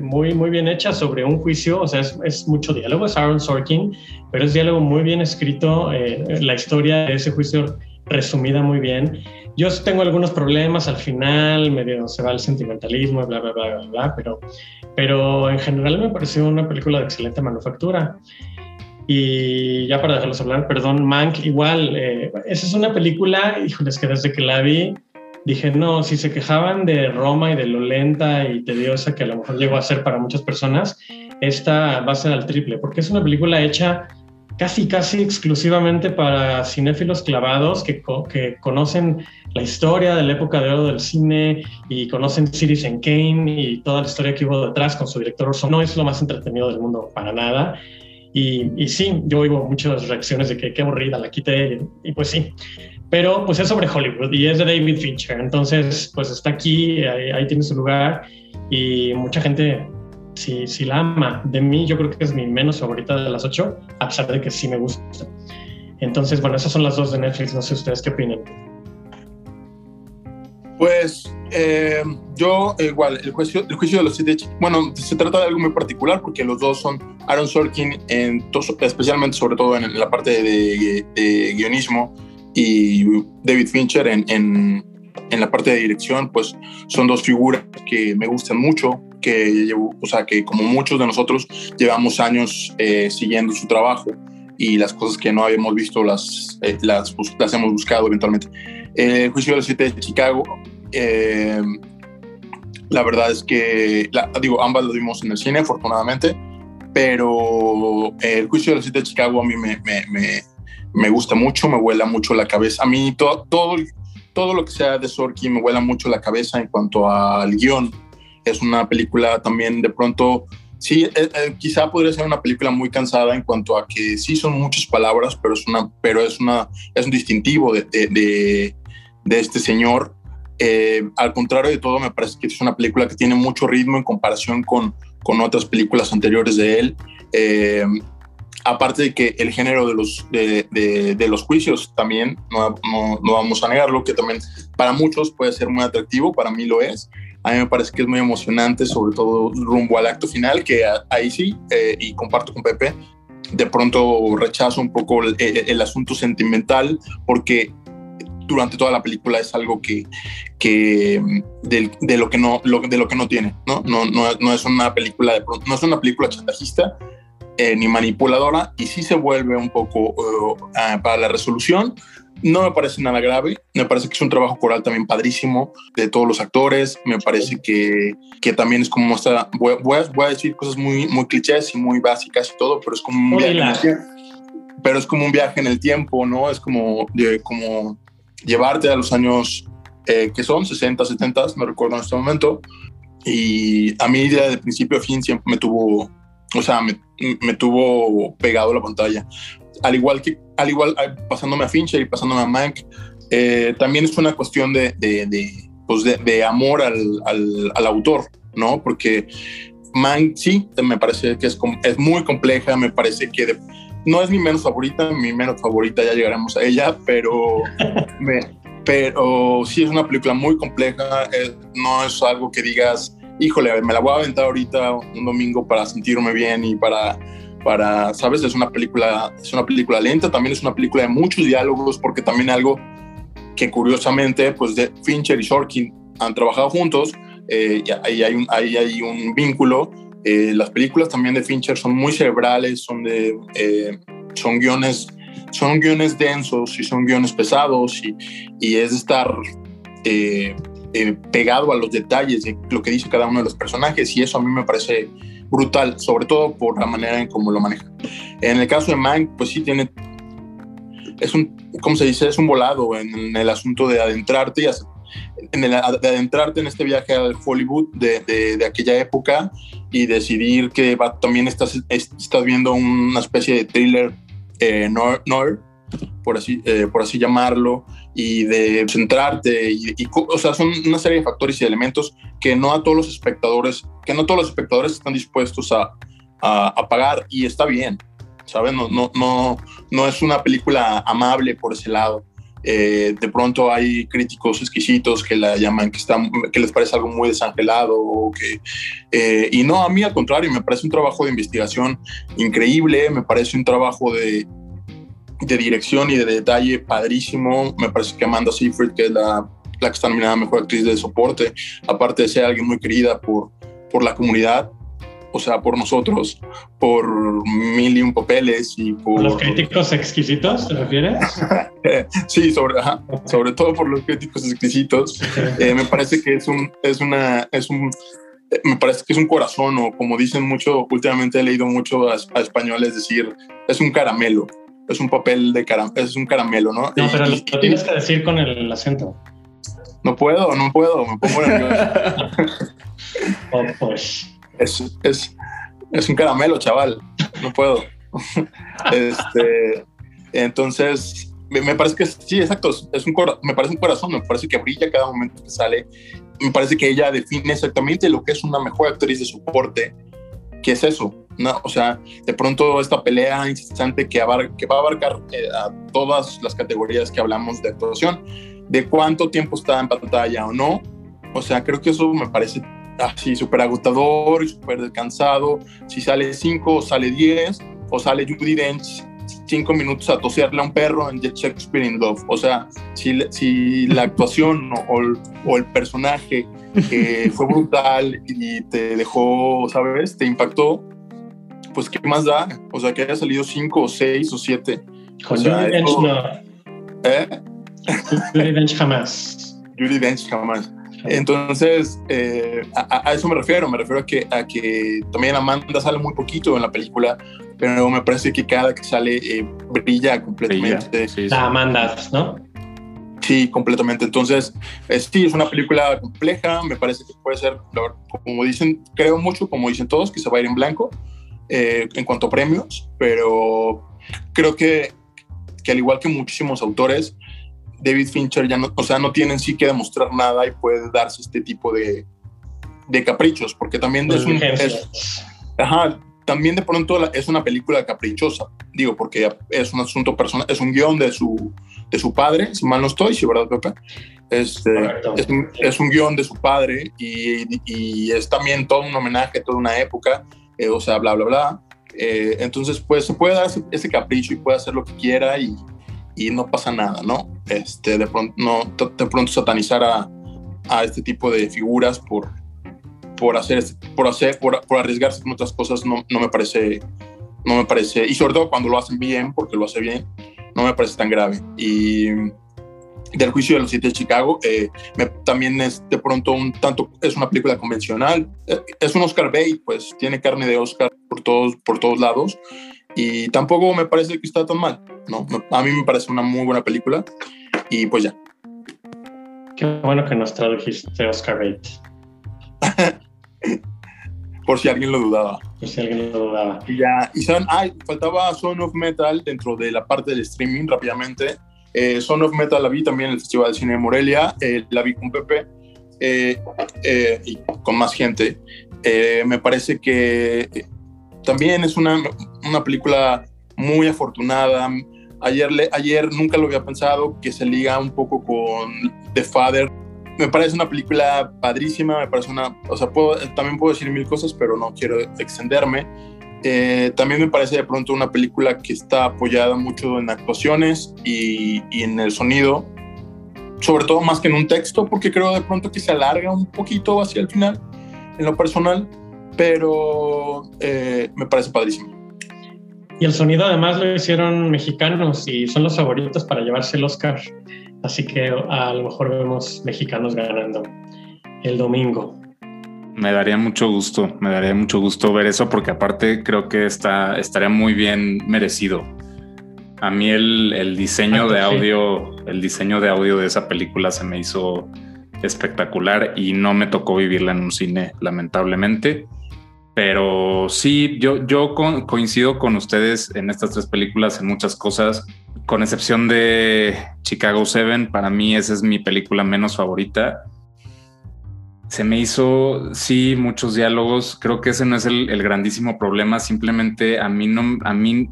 muy, muy bien hecha sobre un juicio, o sea, es, es, mucho diálogo, es Aaron Sorkin, pero es diálogo muy bien escrito, eh, la historia de ese juicio resumida muy bien. Yo tengo algunos problemas al final, medio se va el sentimentalismo, bla, bla, bla, bla, bla, pero, pero en general me pareció una película de excelente manufactura. Y ya para dejarlos hablar, perdón, Mank, igual, eh, esa es una película, híjoles, que desde que la vi dije, no, si se quejaban de Roma y de lo lenta y tediosa que a lo mejor llegó a ser para muchas personas, esta va a ser al triple, porque es una película hecha casi, casi exclusivamente para cinéfilos clavados que, que, conocen la historia de la época de oro del cine y conocen Citizen Kane y toda la historia que hubo detrás con su director Orson. No es lo más entretenido del mundo para nada. Y, y sí, yo oigo muchas reacciones de que qué aburrida, la quité, y, pues sí. Pero pues es sobre Hollywood y es de David Fincher. Entonces, pues está aquí, ahí, ahí tiene su lugar y mucha gente si, si la ama. De mí yo creo que es mi menos favorita de las ocho, a pesar de que sí me gusta. Entonces, bueno, esas son las dos de Netflix. No sé ustedes qué opinan. Pues eh, yo igual, el juicio, el juicio de los siete bueno, se trata de algo muy particular porque los dos son Aaron Sorkin, en especialmente sobre todo en la parte de, guionismo, y David Fincher en, en, en la parte de dirección, pues son dos figuras que me gustan mucho, que o sea, que como muchos de nosotros llevamos años eh, siguiendo su trabajo y las cosas que no habíamos visto las, eh, las, las, hemos buscado eventualmente. el juicio de las siete de Chicago, eh, la verdad es que, la, digo, ambas lo vimos en el cine, afortunadamente, pero el juicio de las siete de Chicago a mí me, me, me, me gusta mucho, me vuela mucho la cabeza. A mí todo, todo, todo lo que sea de Sorkin me vuela mucho la cabeza en cuanto al guion. Es una película también de pronto, sí, eh, eh, quizá podría ser una película muy cansada en cuanto a que sí son muchas palabras, pero es, una, pero es, una, es un distintivo de, de, este señor. Eh, al contrario de todo, me parece que es una película que tiene mucho ritmo en comparación con, con otras películas anteriores de él aparte de que el género de los, de, de, los juicios también, no, no, no, vamos a negarlo, que también para muchos puede ser muy atractivo, para mí lo es. A mí me parece que es muy emocionante, sobre todo rumbo al acto final, que ahí sí, eh, y comparto con Pepe, de pronto rechazo un poco el, el, asunto sentimental, porque durante toda la película es algo que, que de, de, lo que no lo, de lo que no tiene no no no, no es una película de, no es una película chantajista eh, ni manipuladora y sí se vuelve un poco uh, uh, para la resolución. No me parece nada grave, me parece que es un trabajo coral también padrísimo de todos los actores, me parece que, que también es como esta, voy, voy, a, voy, a, decir cosas muy, muy clichés y muy básicas y todo, pero es como un viaje, pero es como un viaje en el tiempo, ¿no? Es como, como llevarte a los años eh, que son 60, 70, no recuerdo en este momento, y a mí de principio a fin siempre me tuvo o sea, me, me, tuvo pegado la pantalla. Al igual que, al igual, pasándome a Fincher y pasándome a Mank, eh, también es una cuestión de, de, de, pues de, de amor al, al, al, autor, ¿no? Porque Mank sí, me parece que es, es muy compleja, me parece que no es mi menos favorita, mi menos favorita, ya llegaremos a ella, pero, me, pero sí es una película muy compleja, eh, no es algo que digas, híjole, me la voy a aventar ahorita un domingo para sentirme bien y para, para, sabes, es una película, es una película lenta, también es una película de muchos diálogos, porque también algo que curiosamente, pues de Fincher y Sorkin han trabajado juntos, eh, y ahí hay un, ahí hay un vínculo. Eh, las películas también de Fincher son muy cerebrales, son de, eh, son guiones, son guiones densos y son guiones pesados y, y es estar eh, eh, pegado a los detalles de lo que dice cada uno de los personajes y eso a mí me parece brutal, sobre todo por la manera en cómo lo maneja. En el caso de Mank, pues sí tiene, es un, ¿cómo se dice? Es un volado en, el asunto de adentrarte en el, de adentrarte en este viaje al Hollywood de aquella época y decidir que va, también estás, estás viendo una especie de thriller eh, noir, por así, eh, por así llamarlo, y de centrarte, y, y, o sea, son una serie de factores y elementos que no a todos los espectadores, que no todos los espectadores están dispuestos a, a, a pagar, y está bien, ¿sabes? No, no, no, no es una película amable por ese lado. Eh, de pronto hay críticos exquisitos que la llaman que, está, que les parece algo muy desangelado o que, eh, y no, a mí al contrario, me parece un trabajo de investigación increíble, me parece un trabajo de, de dirección y de detalle padrísimo. Me parece que Amanda Seyfried, que es la, la que está nominada Mejor Actriz de Soporte, aparte de ser alguien muy querida por, por la comunidad, o sea, por nosotros, por mil y un papeles y por... ¿Los críticos exquisitos, te refieres? sí, sobre, ajá, sobre todo por los críticos exquisitos. Eh, me parece que es un, es una, es un, me parece que es un corazón o como dicen mucho, últimamente he leído mucho a, a españoles decir, es un caramelo es un papel de caramelo, es un caramelo, ¿no? No, pero lo tienes que decir con el acento. No puedo, no puedo, me pongo nervioso. oh, pues. es, es, es, un caramelo, chaval, no puedo. este, entonces, me, me, parece que sí, exacto, es un me parece un corazón, me parece que brilla cada momento que sale. Me parece que ella define exactamente lo que es una mejor actriz de soporte, que es eso, ¿no? O sea, de pronto esta pelea incesante que, que va a abarcar eh, a todas las categorías que hablamos de actuación, de cuánto tiempo está en pantalla o no. O sea, creo que eso me parece así súper agotador y súper descansado. Si sale 5 o sale 10 o sale Judy Dench, cinco minutos a toserle a un perro en Shakespeare in Love. O sea, si, si la actuación o, el personaje fue brutal y te dejó, ¿sabes? Te impactó, pues ¿qué más da? O sea, que haya salido cinco o seis o siete. Con Judy Dench no. ¿Eh? Judy Dench jamás. Judy Dench jamás. Entonces, eh, a, eso me refiero, me refiero a que, a que también Amanda sale muy poquito en la película, pero me parece que cada que sale eh, brilla completamente. La Amanda, ¿no? Sí, completamente. Entonces, sí, es una película compleja, me parece que puede ser, como dicen, creo mucho, como dicen todos, que se va a ir en blanco eh, en cuanto a premios, pero creo que, que al igual que muchísimos autores, David Fincher ya no, o sea, no tiene en sí que demostrar nada y puede darse este tipo de, de caprichos, porque también es un... ajá, también de pronto es una película caprichosa, digo, porque es un asunto personal, es un guion de su, de su padre, si mal no estoy, si verdad, Pepe. Este, es, un, es un guion de su padre y, y, es también todo un homenaje toda una época, eh, o sea, bla, bla, bla. Eh, entonces, pues se puede dar ese, ese, capricho y puede hacer lo que quiera y, y no pasa nada, ¿no? Este, de pronto, no, de pronto satanizar a, a este tipo de figuras por, por hacer, este, por hacer, por, por arriesgarse con otras cosas no, no, me parece, no me parece, y sobre todo cuando lo hacen bien, porque lo hace bien, no me parece tan grave. Y del juicio de los siete de Chicago, eh, también es de pronto un tanto, es una película convencional, eh, es un Oscar bait, pues tiene carne de Oscar por todos, por todos lados, y tampoco me parece que está tan mal, ¿no? A mí me parece una muy buena película y pues ya. Qué bueno que nos tradujiste Oscar Bate. Por si alguien lo dudaba. Por si alguien lo dudaba. Y ya, y saben, ay, faltaba Son of Metal dentro de la parte del streaming rápidamente. Eh, Son of Metal la vi también en el Festival de Cine de Morelia, eh, la vi con Pepe eh, eh, y con más gente. me parece que también es una, una película muy afortunada. Ayer, ayer nunca lo había pensado, que se liga un poco con The Father. Me parece una película padrísima, me parece una, o sea, puedo, también puedo decir mil cosas, pero no quiero extenderme. Eh, también me parece de pronto una película que está apoyada mucho en actuaciones y, en el sonido, sobre todo más que en un texto, porque creo de pronto que se alarga un poquito hacia el final, en lo personal pero eh, me parece padrísimo. Y el sonido además lo hicieron mexicanos y son los favoritos para llevarse el Oscar. Así que a lo mejor vemos mexicanos ganando el domingo. Me daría mucho gusto, me daría mucho gusto ver eso porque aparte creo que está, estaría muy bien merecido. A mí el, el diseño de audio, el diseño de audio de esa película se me hizo espectacular y no me tocó vivirla en un cine, lamentablemente. Pero sí, yo, yo coincido con ustedes en estas tres películas en muchas cosas, con excepción de Chicago Seven, para mí esa es mi película menos favorita. Se me hizo, sí, muchos diálogos, creo que ese no es el, grandísimo problema, simplemente a mí no, a mí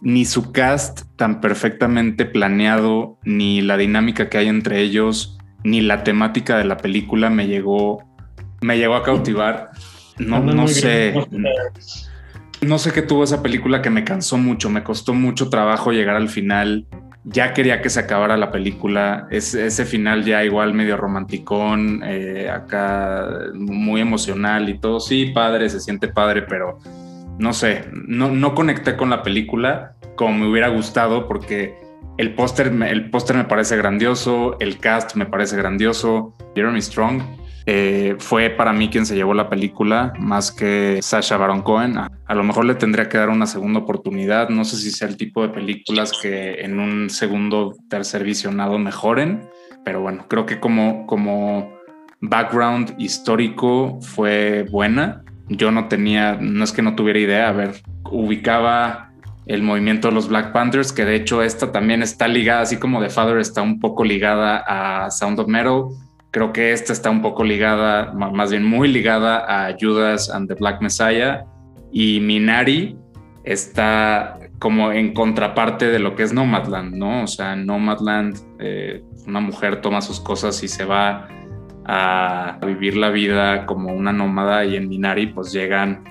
ni su cast tan perfectamente planeado, ni la dinámica que hay entre ellos, ni la temática de la película me llegó, me llegó a cautivar. No, no sé. No sé qué tuvo esa película que me cansó mucho, me costó mucho trabajo llegar al final. Ya quería que se acabara la película. ese final ya igual medio romanticón, eh, acá muy emocional y todo. Sí, padre, se siente padre, pero no sé, no, no conecté con la película como me hubiera gustado porque el póster el póster me parece grandioso, el cast me parece grandioso. Jeremy Strong eh, fue para mí quien se llevó la película más que Sasha Baron Cohen. A, lo mejor le tendría que dar una segunda oportunidad. No sé si sea el tipo de películas que en un segundo, tercer visionado mejoren, pero bueno, creo que como, como background histórico fue buena. Yo no tenía, no es que no tuviera idea, a ver, ubicaba el movimiento de los Black Panthers, que de hecho esta también está ligada, así como The Father está un poco ligada a Sound of Metal Creo que esta está un poco ligada, más bien muy ligada a Judas and the Black Messiah. Y Minari está como en contraparte de lo que es Nomadland, ¿no? O sea, Nomadland, eh, una mujer toma sus cosas y se va a vivir la vida como una nómada. Y en Minari pues llegan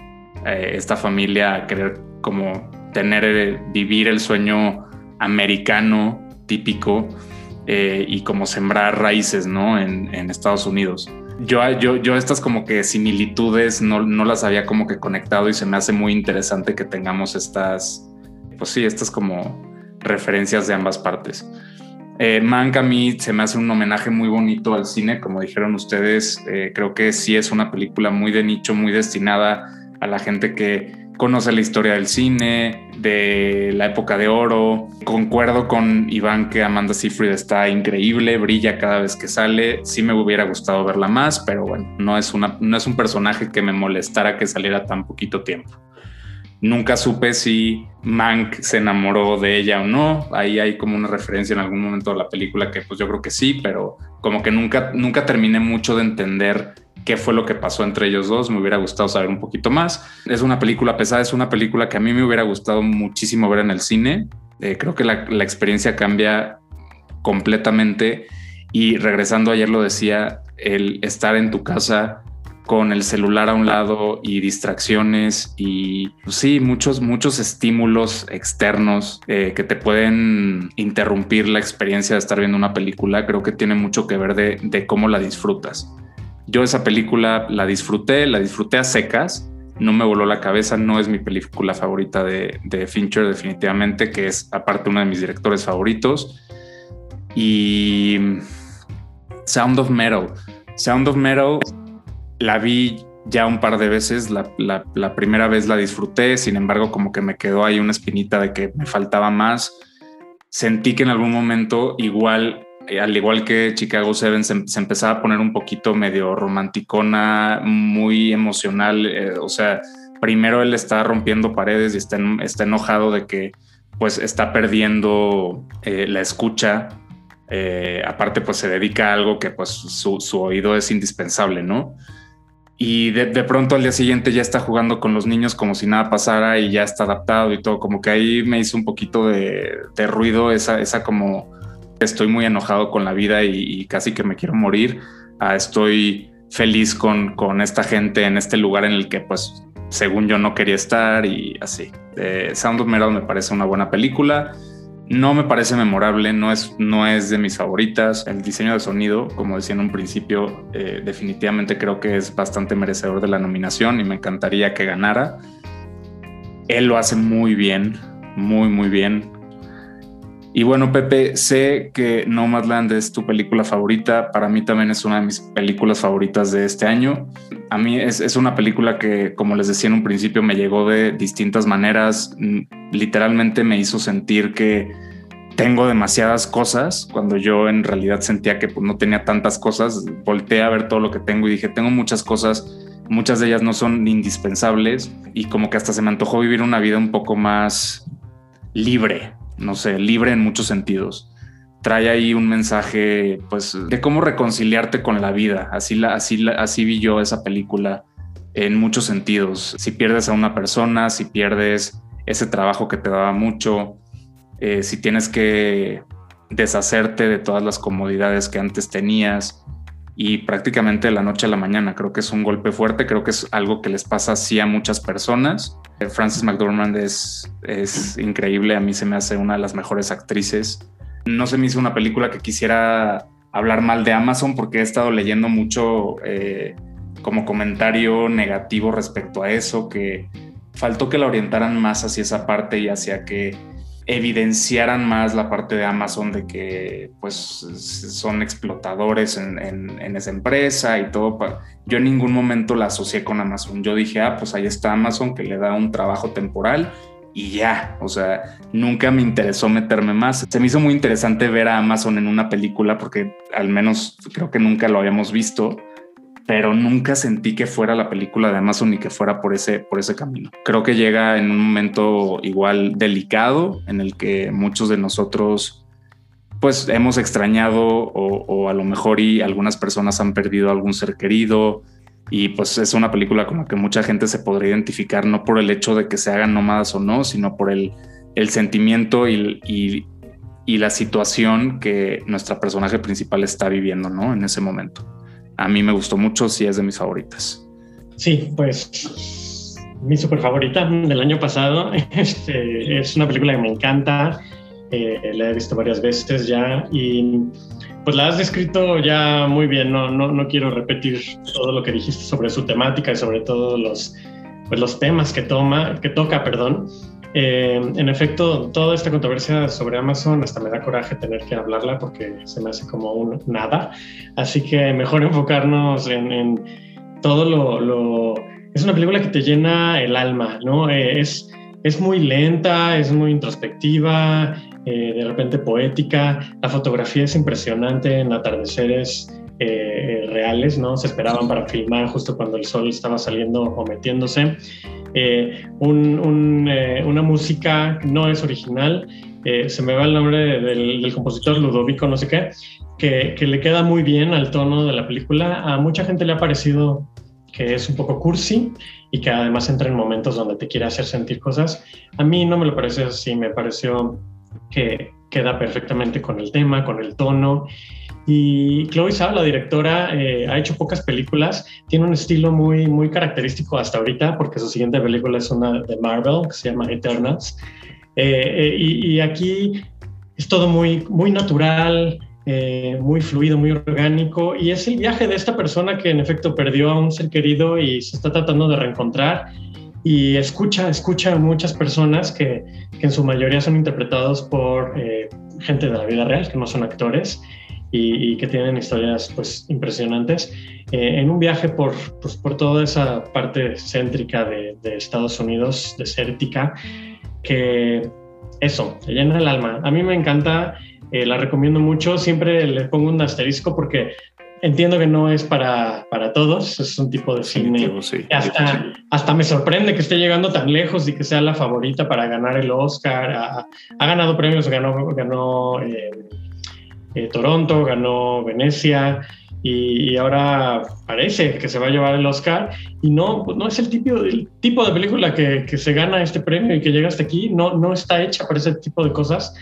eh, esta familia a querer como tener, eh, vivir el sueño americano típico eh, y como sembrar raíces, ¿no? En, Estados Unidos. Yo, yo, yo estas como que similitudes no, no, las había como que conectado y se me hace muy interesante que tengamos estas, pues sí, estas como referencias de ambas partes. Eh, Mank a mí se me hace un homenaje muy bonito al cine, como dijeron ustedes, eh, creo que sí es una película muy de nicho, muy destinada a la gente que conoce la historia del cine, de la época de oro. Concuerdo con Iván que Amanda Seyfried está increíble, brilla cada vez que sale. Sí me hubiera gustado verla más, pero bueno, no es, una, no es un personaje que me molestara que saliera tan poquito tiempo. Nunca supe si Mank se enamoró de ella o no. Ahí hay como una referencia en algún momento de la película que pues yo creo que sí, pero como que nunca, nunca terminé mucho de entender qué fue lo que pasó entre ellos dos. Me hubiera gustado saber un poquito más. Es una película pesada, es una película que a mí me hubiera gustado muchísimo ver en el cine. Eh, creo que la, experiencia cambia completamente. Y regresando ayer lo decía, el estar en tu casa con el celular a un lado y distracciones y pues sí, muchos, muchos estímulos externos eh, que te pueden interrumpir la experiencia de estar viendo una película, creo que tiene mucho que ver de, de cómo la disfrutas. Yo esa película la disfruté, la disfruté a secas, no me voló la cabeza, no es mi película favorita de, Fincher definitivamente, que es aparte uno de mis directores favoritos. Y Sound of Metal. Sound of Metal la vi ya un par de veces, la, primera vez la disfruté, sin embargo como que me quedó ahí una espinita de que me faltaba más. Sentí que en algún momento igual al igual que Chicago Seven, se, empezaba a poner un poquito medio romanticona, muy emocional. Eh, o sea, primero él está rompiendo paredes y está, enojado de que pues está perdiendo eh, la escucha. aparte, pues se dedica a algo que pues su, oído es indispensable, ¿no? Y de, de, pronto al día siguiente ya está jugando con los niños como si nada pasara y ya está adaptado y todo. Como que ahí me hizo un poquito de, de ruido esa, esa como estoy muy enojado con la vida y, casi que me quiero morir, ah, estoy feliz con, con, esta gente en este lugar en el que pues según yo no quería estar y así. Eh, Sound of Metal me parece una buena película. No me parece memorable, no es, no es de mis favoritas. El diseño de sonido, como decía en un principio, eh, definitivamente creo que es bastante merecedor de la nominación y me encantaría que ganara. Él lo hace muy bien, muy, muy bien. Y bueno, Pepe, sé que Nomadland es tu película favorita. Para mí también es una de mis películas favoritas de este año. A mí es, una película que, como les decía en un principio, me llegó de distintas maneras. Mm, literalmente me hizo sentir que tengo demasiadas cosas cuando yo en realidad sentía que pues, no tenía tantas cosas. Volteé a ver todo lo que tengo y dije, tengo muchas cosas. Muchas de ellas no son indispensables y como que hasta se me antojó vivir una vida un poco más libre, no sé, libre en muchos sentidos. Trae ahí un mensaje, pues, de cómo reconciliarte con la vida. Así, la, así, así vi yo esa película en muchos sentidos. Si pierdes a una persona, si pierdes ese trabajo que te daba mucho, eh, si tienes que deshacerte de todas las comodidades que antes tenías y prácticamente de la noche a la mañana. Creo que es un golpe fuerte, creo que es algo que les pasa así a muchas personas Frances McDormand es, es increíble, a mí se me hace una de las mejores actrices. No se me hizo una película que quisiera hablar mal de Amazon porque he estado leyendo mucho eh, como comentario negativo respecto a eso, que faltó que la orientaran más hacia esa parte y hacia que evidenciaran más la parte de Amazon de que pues son explotadores en, en, esa empresa y todo. Yo en ningún momento la asocié con Amazon. Yo dije, ah, pues ahí está Amazon que le da un trabajo temporal y ya, o sea, nunca me interesó meterme más. Se me hizo muy interesante ver a Amazon en una película porque al menos creo que nunca lo habíamos visto pero nunca sentí que fuera la película de Amazon ni que fuera por ese, por ese camino. Creo que llega en un momento igual delicado en el que muchos de nosotros pues hemos extrañado o, a lo mejor y algunas personas han perdido algún ser querido y pues es una película con la que mucha gente se podría identificar no por el hecho de que se hagan nómadas o no, sino por el, sentimiento y, y, y la situación que nuestra personaje principal está viviendo, ¿no? En ese momento a mí me gustó mucho, sí es de mis favoritas. Sí, pues mi super favorita del año pasado. Este, es una película que me encanta, eh, la he visto varias veces ya y pues la has descrito ya muy bien, no, no, no quiero repetir todo lo que dijiste sobre su temática y sobre todo los, pues los temas que, toma, que toca, perdón. Eh, en efecto, toda esta controversia sobre Amazon hasta me da coraje tener que hablarla porque se me hace como un nada. Así que mejor enfocarnos en, en todo lo, lo, Es una película que te llena el alma, ¿no? Eh, es, es muy lenta, es muy introspectiva, eh, de repente poética. La fotografía es impresionante en atardeceres eh, reales, ¿no? Se esperaban para filmar justo cuando el sol estaba saliendo o metiéndose. Eh, una música no es original, se me va el nombre del, compositor Ludovico, no sé qué, que, que, le queda muy bien al tono de la película. A mucha gente le ha parecido que es un poco cursi y que además entra en momentos donde te quiere hacer sentir cosas. A mí no me lo parece así, me pareció que queda perfectamente con el tema, con el tono. Y Chloe Zhao, la directora, eh, ha hecho pocas películas, tiene un estilo muy, muy característico hasta ahorita, porque su siguiente película es una de Marvel, que se llama Eternals. Eh, eh, y, aquí es todo muy, muy natural, muy fluido, muy orgánico, y es el viaje de esta persona que en efecto perdió a un ser querido y se está tratando de reencontrar. Y escucha, escucha a muchas personas que, que en su mayoría son interpretados por eh, gente de la vida real, que no son actores y, que tienen historias pues impresionantes. Eh, en un viaje por, pues, por toda esa parte céntrica de, de Estados Unidos, desértica, que eso, se llena el alma. A mí me encanta, eh, la recomiendo mucho, siempre le pongo un asterisco porque entiendo que no es para, para todos, es un tipo de cine. hasta, hasta me sorprende que esté llegando tan lejos y que sea la favorita para ganar el Oscar. Ha, ganado premios, ganó, ganó eh, eh, Toronto, ganó Venecia y, ahora parece que se va a llevar el Oscar. Y no, pues no es el tipo, el tipo de película que, que, se gana este premio y que llega hasta aquí, no, no está hecha para ese tipo de cosas.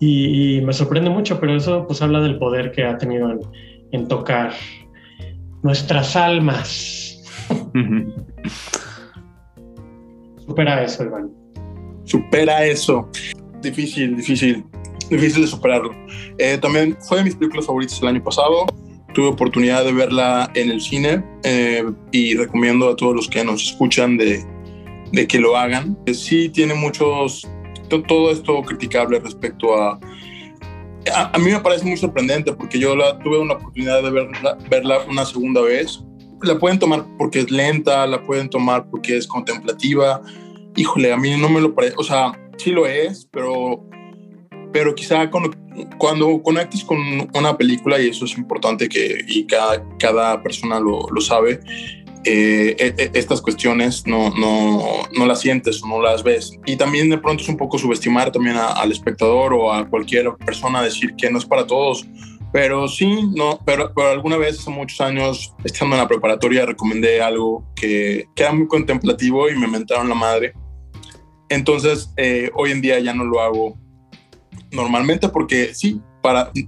Y, y me sorprende mucho, pero eso pues habla del poder que ha tenido en en tocar nuestras almas. Supera eso, Iván. Supera eso. Difícil, difícil, difícil de superarlo. Eh, también fue de mis películas favoritas el año pasado. Tuve oportunidad de verla en el cine eh, y recomiendo a todos los que nos escuchan de, de que lo hagan. Sí tiene muchos, todo esto criticable respecto a a, mí me parece muy sorprendente porque yo la, tuve una oportunidad de verla, verla una segunda vez. La pueden tomar porque es lenta, la pueden tomar porque es contemplativa. Híjole, a mí no me lo parece, o sea, sí lo es, pero, pero quizá cuando, cuando conectes con una película, y eso es importante que y cada, cada persona lo, lo sabe, eh, e, e, estas cuestiones no, no, no, las sientes o no las ves. Y también de pronto es un poco subestimar también al espectador o a cualquier persona decir que no es para todos. Pero sí, no, pero, pero alguna vez hace muchos años, estando en la preparatoria, recomendé algo que, que era muy contemplativo y me mentaron la madre. Entonces, eh, hoy en día ya no lo hago normalmente porque sí,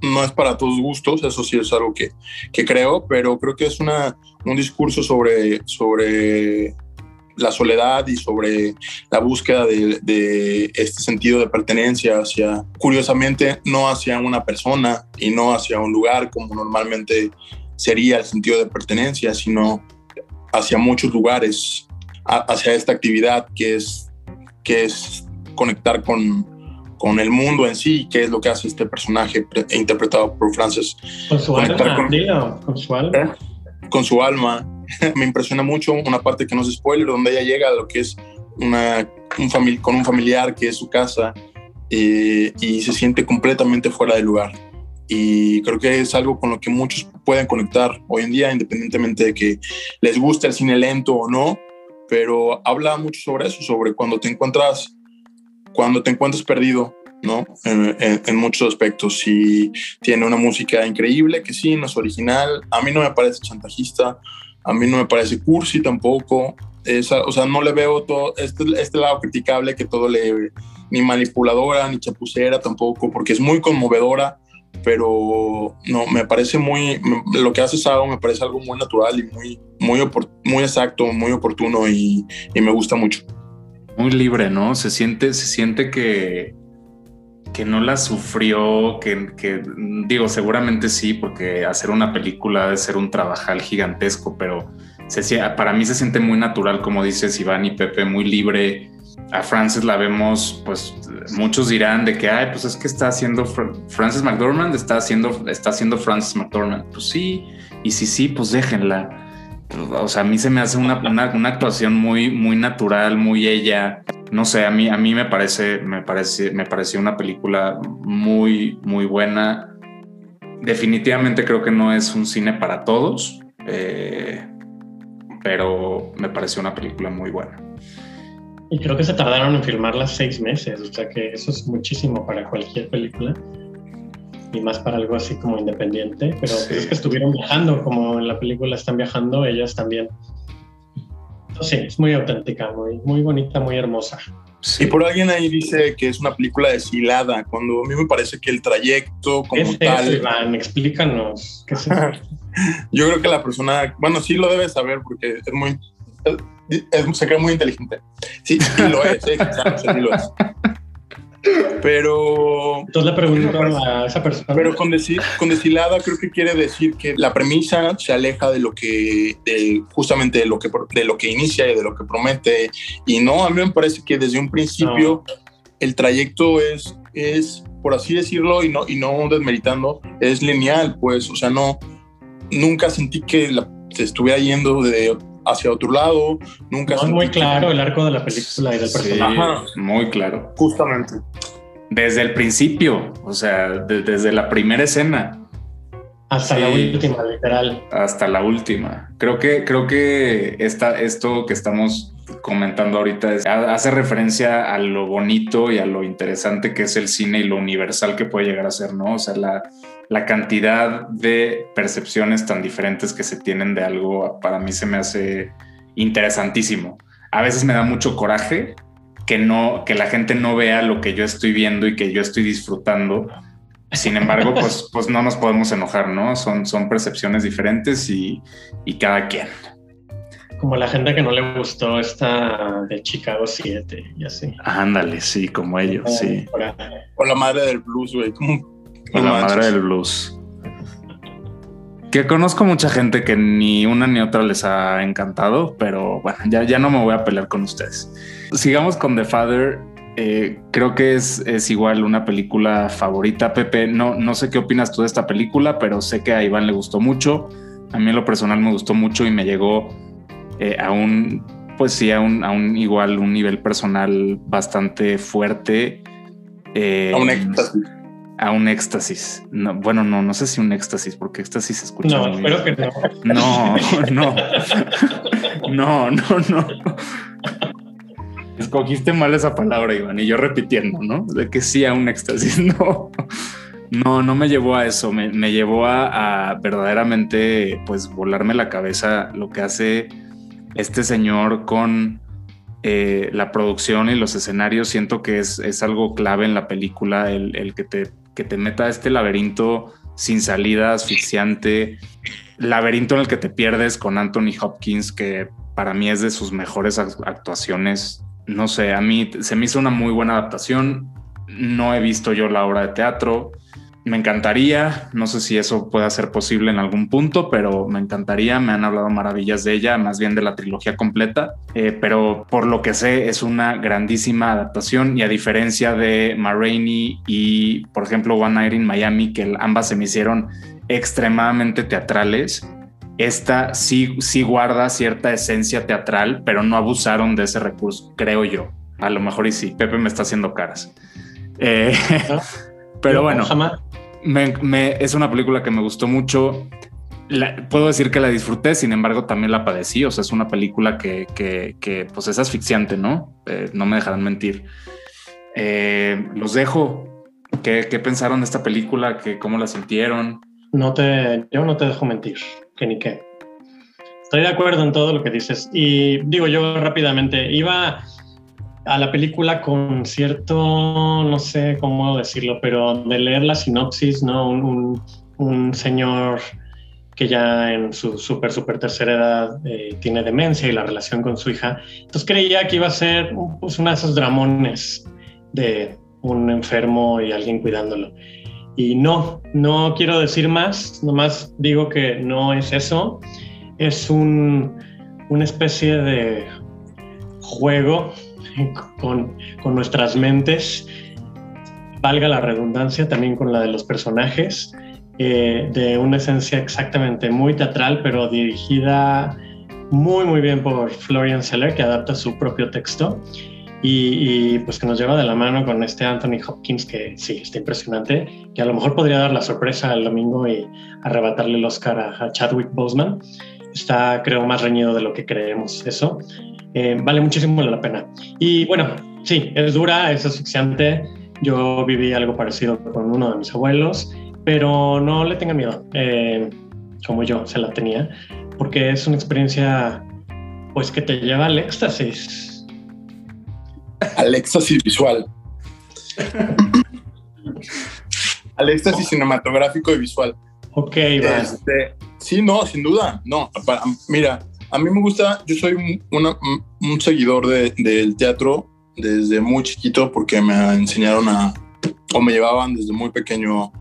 no es para todos gustos, eso sí es algo que, que creo, pero creo que es una, un discurso sobre, sobre la soledad y sobre la búsqueda de, de, este sentido de pertenencia hacia, curiosamente, no hacia una persona y no hacia un lugar como normalmente sería el sentido de pertenencia, sino hacia muchos lugares, hacia esta actividad que es, que es conectar con, con el mundo en sí, qué es lo que hace este personaje interpretado por Frances. Con su alma, con, con, su alma. ¿Eh? Con su alma. Me impresiona mucho una parte que no es spoiler, donde ella llega a lo que es una, un con un familiar que es su casa eh, y se siente completamente fuera de lugar. Y creo que es algo con lo que muchos pueden conectar hoy en día, independientemente de que les guste el cine lento o no, pero habla mucho sobre eso, sobre cuando te encuentras cuando te encuentras perdido, ¿no? En, muchos aspectos. Y tiene una música increíble, que sí, no es original. A mí no me parece chantajista, a mí no me parece cursi tampoco. Esa, o sea, no le veo todo este, este lado criticable que todo le... ni manipuladora, ni chapucera tampoco, porque es muy conmovedora, pero no, me parece muy, lo que hace Sago me parece algo muy natural y muy, muy, muy exacto, muy oportuno y, y, me gusta mucho. Muy libre, ¿no? Se siente, se siente que, que no la sufrió, que, que, digo, seguramente sí, porque hacer una película debe ser un trabajal gigantesco, pero se, para mí se siente muy natural, como dices Iván y Pepe, muy libre. A Frances la vemos, pues muchos dirán de que, ay, pues es que está haciendo Frances McDormand, está haciendo, está haciendo Frances McDormand. Pues sí, y si sí, pues déjenla. O sea, a mí se me hace una, una, actuación muy, muy natural, muy ella no sé, a mí, a mí me parece, me parece, me pareció una película muy, muy buena. Definitivamente creo que no es un cine para todos, eh, pero me pareció una película muy buena. Y creo que se tardaron en filmarla seis meses, o sea que eso es muchísimo para cualquier película y más para algo así como independiente, pero pues es que estuvieron viajando, como en la película están viajando, ellas también Sí, es muy auténtica, muy, muy bonita, muy hermosa. Y por alguien ahí dice que es una película deshilada, cuando a mí me parece que el trayecto como ¿Qué es tal. Eso, Iván? Explícanos. ¿Qué es eso? Yo creo que la persona, bueno, sí lo debe saber porque es muy. Es, se cree muy inteligente. Sí, sí lo es, sí, sí lo es. Pero. Entonces le pregunto a esa persona. Pero con, decir, con deshilada creo que quiere decir que la premisa se aleja de lo que. De, justamente de lo que, de lo que inicia y de lo que promete. Y no, a mí me parece que desde un principio el trayecto es, es, por así decirlo, y no, y no desmeritando, es lineal, pues. O sea, no. Nunca sentí que la, se estuviera yendo de hacia otro lado, nunca... No, muy claro el arco de la película y del personaje. muy claro. Justamente. Desde el principio, o sea, desde la primera escena. Hasta la última, literal. Hasta la última. Creo que, creo que esta, esto que estamos comentando ahorita hace referencia a lo bonito y a lo interesante que es el cine y lo universal que puede llegar a ser, ¿no? O sea, la, la cantidad de percepciones tan diferentes que se tienen de algo para mí se me hace interesantísimo. A veces me da mucho coraje que no que la gente no vea lo que yo estoy viendo y que yo estoy disfrutando. Sin embargo, pues, pues no nos podemos enojar, ¿no? Son, son percepciones diferentes y, y cada quien. Como la gente que no le gustó esta de Chicago 7 y así. Ándale, sí, como ellos, sí. O la madre del blues, güey. La madre del blues. Que conozco mucha gente que ni una ni otra les ha encantado, pero bueno, ya, ya no me voy a pelear con ustedes. Sigamos con The Father. Eh, creo que es, es, igual una película favorita. Pepe, no, no sé qué opinas tú de esta película, pero sé que a Iván le gustó mucho. A mí en lo personal me gustó mucho y me llegó eh, a un, pues sí, a un, a un igual, un nivel personal bastante fuerte. Eh, a un éxtasis a un éxtasis. No, bueno, no, no sé si un éxtasis, porque éxtasis se escucha. No, espero que no. No, no. No, no, no. Escogiste mal esa palabra, Iván, y yo repitiendo, ¿no? De que sí a un éxtasis. No, no, no me llevó a eso. Me, me llevó a, a, verdaderamente, pues, volarme la cabeza lo que hace este señor con eh, la producción y los escenarios. Siento que es, es algo clave en la película, el, el que te que te meta a este laberinto sin salida, asfixiante, laberinto en el que te pierdes con Anthony Hopkins, que para mí es de sus mejores actuaciones. No sé, a mí se me hizo una muy buena adaptación. No he visto yo la obra de teatro me encantaría, no sé si eso pueda ser posible en algún punto, pero me encantaría, me han hablado maravillas de ella, más bien de la trilogía completa, eh, pero por lo que sé es una grandísima adaptación y a diferencia de Ma y por ejemplo One Night in Miami, que ambas se me hicieron extremadamente teatrales, esta sí, sí guarda cierta esencia teatral, pero no abusaron de ese recurso, creo yo. A lo mejor y sí, Pepe me está haciendo caras. Eh, pero bueno, me, es una película que me gustó mucho. puedo decir que la disfruté, sin embargo, también la padecí. O sea, es una película que, que, pues es asfixiante, ¿no? Eh, no me dejarán mentir. Eh, los dejo. ¿Qué, ¿Qué, pensaron de esta película? ¿Qué, ¿Cómo la sintieron? No te, yo no te dejo mentir, que ni qué. Estoy de acuerdo en todo lo que dices. Y digo yo rápidamente, iba a la película con cierto, no sé cómo decirlo, pero de leer la sinopsis, ¿no? Un, un, señor que ya en su súper, súper tercera edad eh, tiene demencia y la relación con su hija. Entonces creía que iba a ser pues, de esos dramones de un enfermo y alguien cuidándolo. Y no, no quiero decir más, nomás digo que no es eso. Es un, una especie de juego con, nuestras mentes, valga la redundancia, también con la de los personajes, eh, de una esencia exactamente muy teatral, pero dirigida muy, muy bien por Florian Seller, que adapta su propio texto. Y, pues que nos lleva de la mano con este Anthony Hopkins que sí, está impresionante, que a lo mejor podría dar la sorpresa el domingo y arrebatarle el Oscar a, Chadwick Boseman. Está, creo, más reñido de lo que creemos eso. Eh, vale muchísimo la pena. Y bueno, sí, es dura, es asfixiante. Yo viví algo parecido con uno de mis abuelos, pero no le tengan miedo, eh, como yo se la tenía, porque es una experiencia pues que te lleva al éxtasis. Al éxtasis visual. al éxtasis cinematográfico y visual. Ok, este, sí, no, sin duda. No, mira, a mí me gusta, yo soy un, seguidor del teatro desde muy chiquito porque me enseñaron a, o me llevaban desde muy pequeño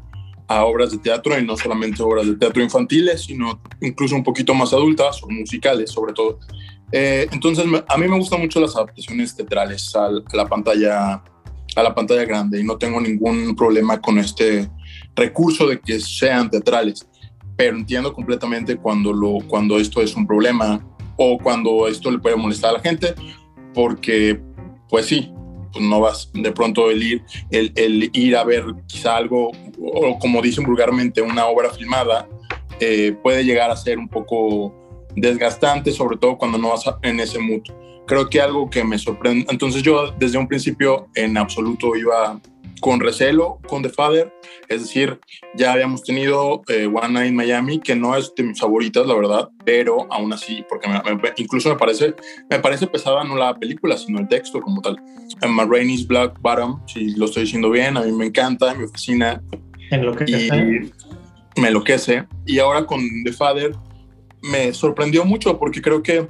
a obras de teatro y no solamente obras de teatro infantiles, sino incluso un poquito más adultas o musicales sobre todo. Eh, entonces a mí me gustan mucho las adaptaciones teatrales a la pantalla a la pantalla grande y no tengo ningún problema con este recurso de que sean teatrales pero entiendo completamente cuando, lo, cuando esto es un problema o cuando esto le puede molestar a la gente, porque pues sí, pues no vas de pronto el ir, el, el, ir a ver quizá algo, o como dicen vulgarmente, una obra filmada, eh, puede llegar a ser un poco desgastante, sobre todo cuando no vas en ese mood. Creo que algo que me sorprende, entonces yo desde un principio en absoluto iba con recelo con The Father, es decir, ya habíamos tenido eh, One Night in Miami, que no es de mis favoritas, la verdad, pero aún así, porque incluso me parece, me parece pesada no la película, sino el texto como tal. Emma Rainey's Black Bottom, si lo estoy diciendo bien, a mí me encanta, me fascina. Enloquece. Y me enloquece. Y ahora con The Father me sorprendió mucho porque creo que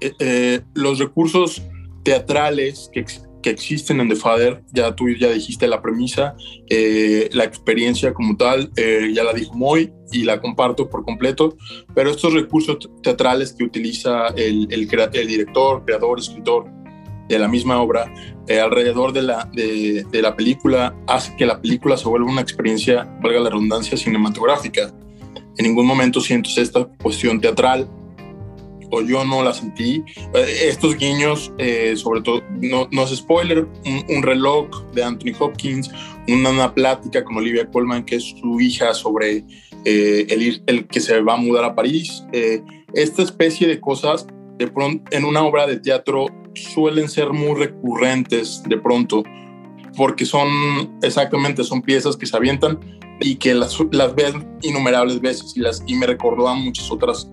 eh, eh, los recursos teatrales que, existen en The Father, ya tú ya dijiste la premisa, eh, la experiencia como tal, eh, ya la dijo Moy y la comparto por completo, pero estos recursos teatrales que utiliza el, director, creador, escritor de la misma obra eh, alrededor de la, de, de la película hace que la película se vuelva una experiencia, valga la redundancia, cinematográfica. En ningún momento sientes esta cuestión teatral, o yo no la sentí. Eh, estos guiños, eh, sobre todo, no, no es spoiler, un, reloj de Anthony Hopkins, una, plática con Olivia Colman, que es su hija, sobre eh, el, el, que se va a mudar a París. esta especie de cosas, de pronto, en una obra de teatro suelen ser muy recurrentes de pronto, porque son exactamente, son piezas que se avientan y que las, las ven innumerables veces y, las, y me recordó a muchas otras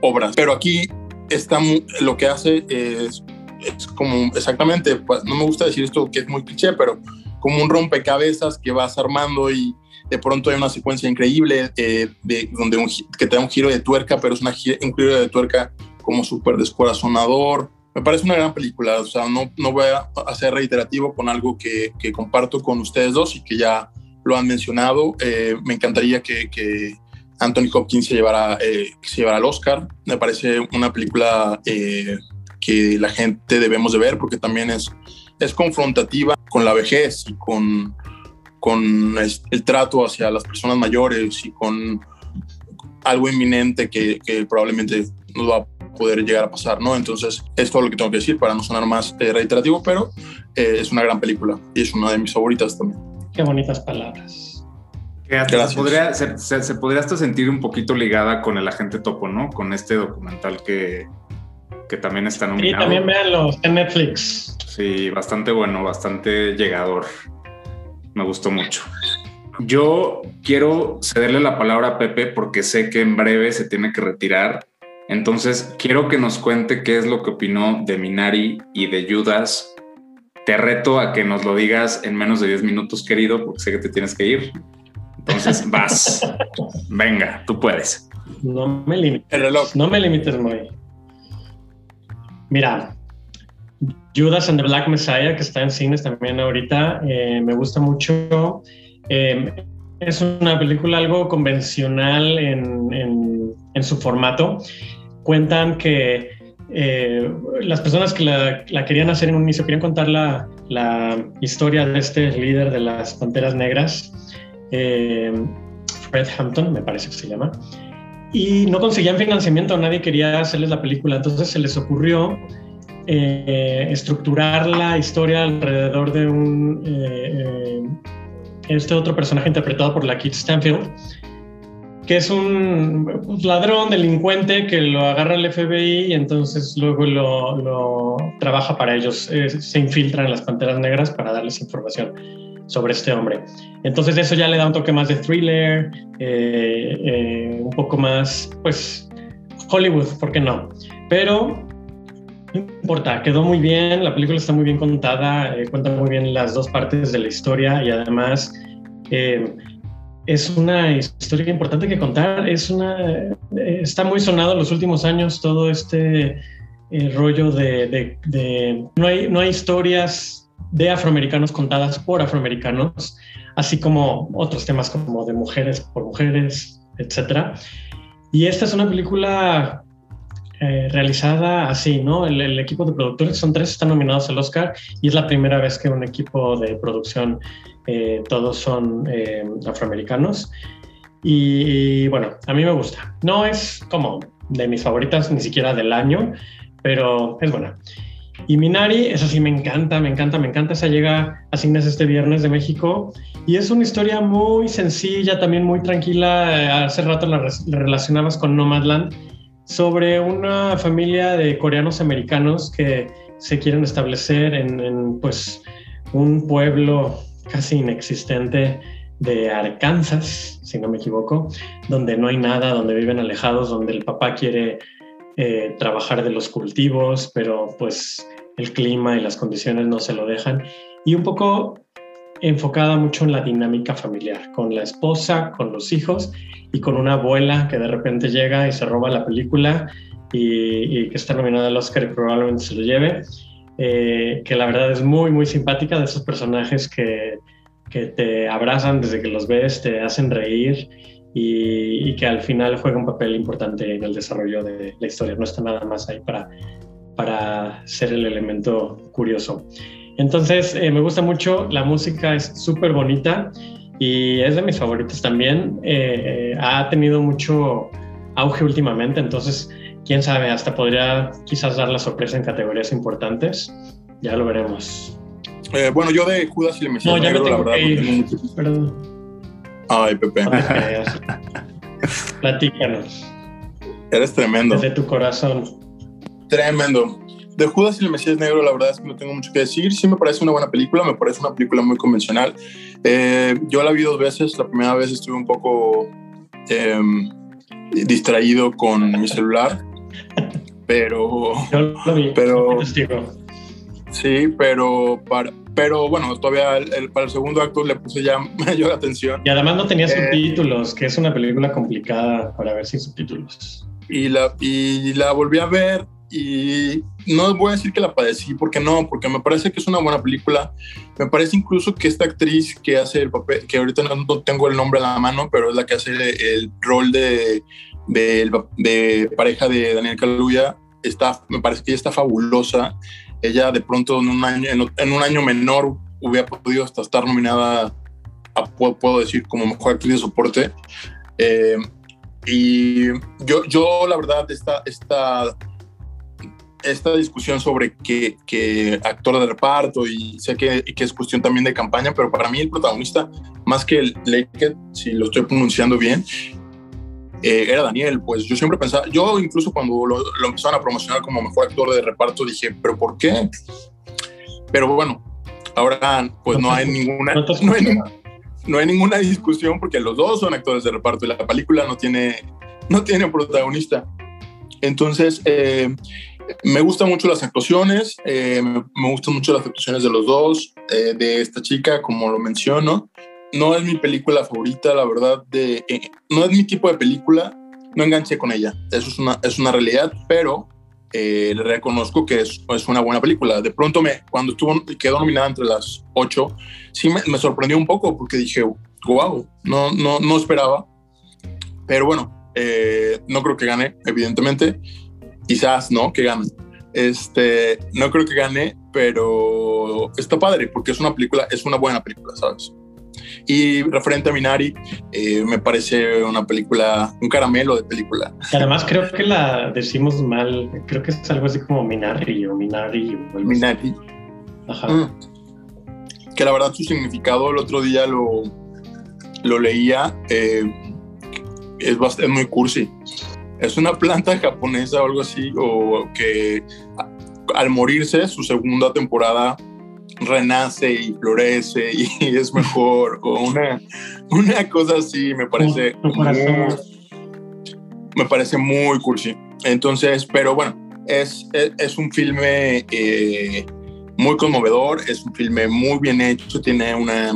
obras. Pero aquí está lo que hace es, es como exactamente, pues, no me gusta decir esto que es muy cliché, pero como un rompecabezas que vas armando y de pronto hay una secuencia increíble eh, de, donde que te da un giro de tuerca, pero es una, un giro de tuerca como súper descorazonador. Me parece una gran película, o sea, no, no voy a ser reiterativo con algo que, que comparto con ustedes dos y que ya lo han mencionado. Eh, me encantaría que, que Anthony Hopkins se llevará, eh, se llevará el Oscar. Me parece una película eh, que la gente debemos de ver porque también es, es confrontativa con la vejez y con, con el trato hacia las personas mayores y con algo inminente que, probablemente nos va a poder llegar a pasar, ¿no? Entonces, es todo lo que tengo que decir para no sonar más eh, reiterativo, pero es una gran película y es una de mis favoritas también. Qué bonitas palabras. Se podría, se, podría hasta sentir un poquito ligada con el agente topo, ¿no? Con este documental que, que también está nominado. Y también véanlo en Netflix. Sí, bastante bueno, bastante llegador. Me gustó mucho. Yo quiero cederle la palabra a Pepe porque sé que en breve se tiene que retirar. Entonces, quiero que nos cuente qué es lo que opinó de Minari y de Judas te reto a que nos lo digas en menos de 10 minutos, querido, porque sé que te tienes que ir. Entonces vas. Venga, tú puedes. No me limites. El reloj. No me limites, muy. Mira, Judas and the Black Messiah, que está en cines también ahorita, eh, me gusta mucho. Eh, es una película algo convencional en, en, su formato. Cuentan que eh, las personas que la, la, querían hacer en un inicio querían contar la, la, historia de este líder de las Panteras Negras, Fred Hampton, me parece que se llama, y no conseguían financiamiento, nadie quería hacerles la película, entonces se les ocurrió eh, estructurar la historia alrededor de un eh, eh, este otro personaje interpretado por la Kit Stanfield, que es un pues, ladrón, delincuente que lo agarra el FBI y entonces luego lo, lo trabaja para ellos, se infiltra en las Panteras Negras para darles información sobre este hombre. Entonces eso ya le da un toque más de thriller, un poco más, pues, Hollywood, ¿por qué no? Pero no importa, quedó muy bien, la película está muy bien contada, eh, cuenta muy bien las dos partes de la historia y además eh, es una historia importante que contar. Es una, eh, está muy sonado en los últimos años todo este rollo de, de, no, hay, no hay historias de afroamericanos contadas por afroamericanos, así como otros temas como de mujeres por mujeres, etc. Y esta es una película eh, realizada así, ¿no? El, equipo de productores, son tres, están nominados al Oscar y es la primera vez que un equipo de producción, eh, todos son eh, afroamericanos. Y, bueno, a mí me gusta. No es como de mis favoritas, ni siquiera del año, pero es buena. Y Minari, esa sí me encanta, me encanta, me encanta. Esa llega a cines este viernes de México y es una historia muy sencilla, también muy tranquila. Hace rato la, la relacionabas con Nomadland sobre una familia de coreanos americanos que se quieren establecer en, pues un pueblo casi inexistente de Arkansas, si no me equivoco, donde no hay nada, donde viven alejados, donde el papá quiere eh, trabajar de los cultivos, pero pues el clima y las condiciones no se lo dejan. Y un poco enfocada mucho en la dinámica familiar, con la esposa, con los hijos y con una abuela que de repente llega y se roba la película y, que está nominada al Oscar y probablemente se lo lleve, eh, que la verdad es muy, muy simpática de esos personajes que, que te abrazan desde que los ves, te hacen reír y, y, que al final juega un papel importante en el desarrollo de la historia, no está nada más ahí para, para ser el elemento curioso. Entonces, eh, me gusta mucho, la música es súper bonita y es de mis favoritos también. Eh, eh, ha tenido mucho auge últimamente, entonces, quién sabe, hasta podría quizás dar la sorpresa en categorías importantes. Ya lo veremos. bueno, yo de Judas y el Mesías no, ya Negro, la verdad, Perdón. Ay, Pepe. Platícanos. Eres tremendo. Desde tu corazón. Tremendo. De Judas y el Mesías Negro, la verdad es que no tengo mucho que decir. Sí me parece una buena película, me parece una película muy convencional. Eh, yo la vi dos veces. La primera vez estuve un poco em, distraído con mi celular, pero... Yo lo vi, pero, sí, pero, para, pero bueno, todavía el, para el segundo acto le puse ya mayor atención. Y además no tenía eh, subtítulos, que es una película complicada para ver sin subtítulos. Y la, y la volví a ver y no voy a decir que la padecí, porque no, porque me parece que es una buena película. Me parece incluso que esta actriz que hace el papel, que ahorita no, tengo el nombre a la mano, pero es la que hace el, rol de, de, pareja de Daniel Kaluuya, está, me parece que ella está fabulosa. Ella de pronto en un año, en, un año menor hubiera podido hasta estar nominada, a, puedo, decir, como mejor actriz de soporte. Eh, y yo, yo, la verdad, esta, esta esta discusión sobre qué, actor de reparto y sé que, que, es cuestión también de campaña, pero para mí el protagonista, más que el Lake, si lo estoy pronunciando bien, eh, era Daniel. Pues yo siempre pensaba, yo incluso cuando lo, lo, empezaron a promocionar como mejor actor de reparto dije, ¿pero por qué? Pero bueno, ahora pues no hay ninguna, no hay, no hay ninguna discusión porque los dos son actores de reparto y la película no tiene, no tiene protagonista. Entonces, eh, me gustan mucho las actuaciones, eh, me, gustan mucho las actuaciones de los dos, eh, de esta chica, como lo menciono. No es mi película favorita, la verdad, eh, no es mi tipo de película, no enganché con ella, eso es una, es una realidad, pero le reconozco que es, es, una buena película. De pronto, me, cuando estuvo, quedó nominada entre las ocho, sí me, sorprendió un poco porque dije, wow, no, no, no esperaba. Pero bueno, no creo que gane, evidentemente quizás no que gane. Este, no creo que gane, pero está padre porque es una película, es una buena película, ¿sabes? Y referente a Minari, eh, me parece una película, un caramelo de película. Además, creo que la decimos mal, creo que es algo así como Minari o Minari. O Minari. Ajá. Mm. Que la verdad su significado el otro día lo, lo leía, eh, es, bastante, muy cursi es una planta japonesa o algo así, o que al morirse su segunda temporada renace y florece y es mejor, o una, una cosa así, me parece muy, me parece muy cursi. Entonces, pero bueno, es, es, un filme eh, muy conmovedor, es un filme muy bien hecho, tiene una,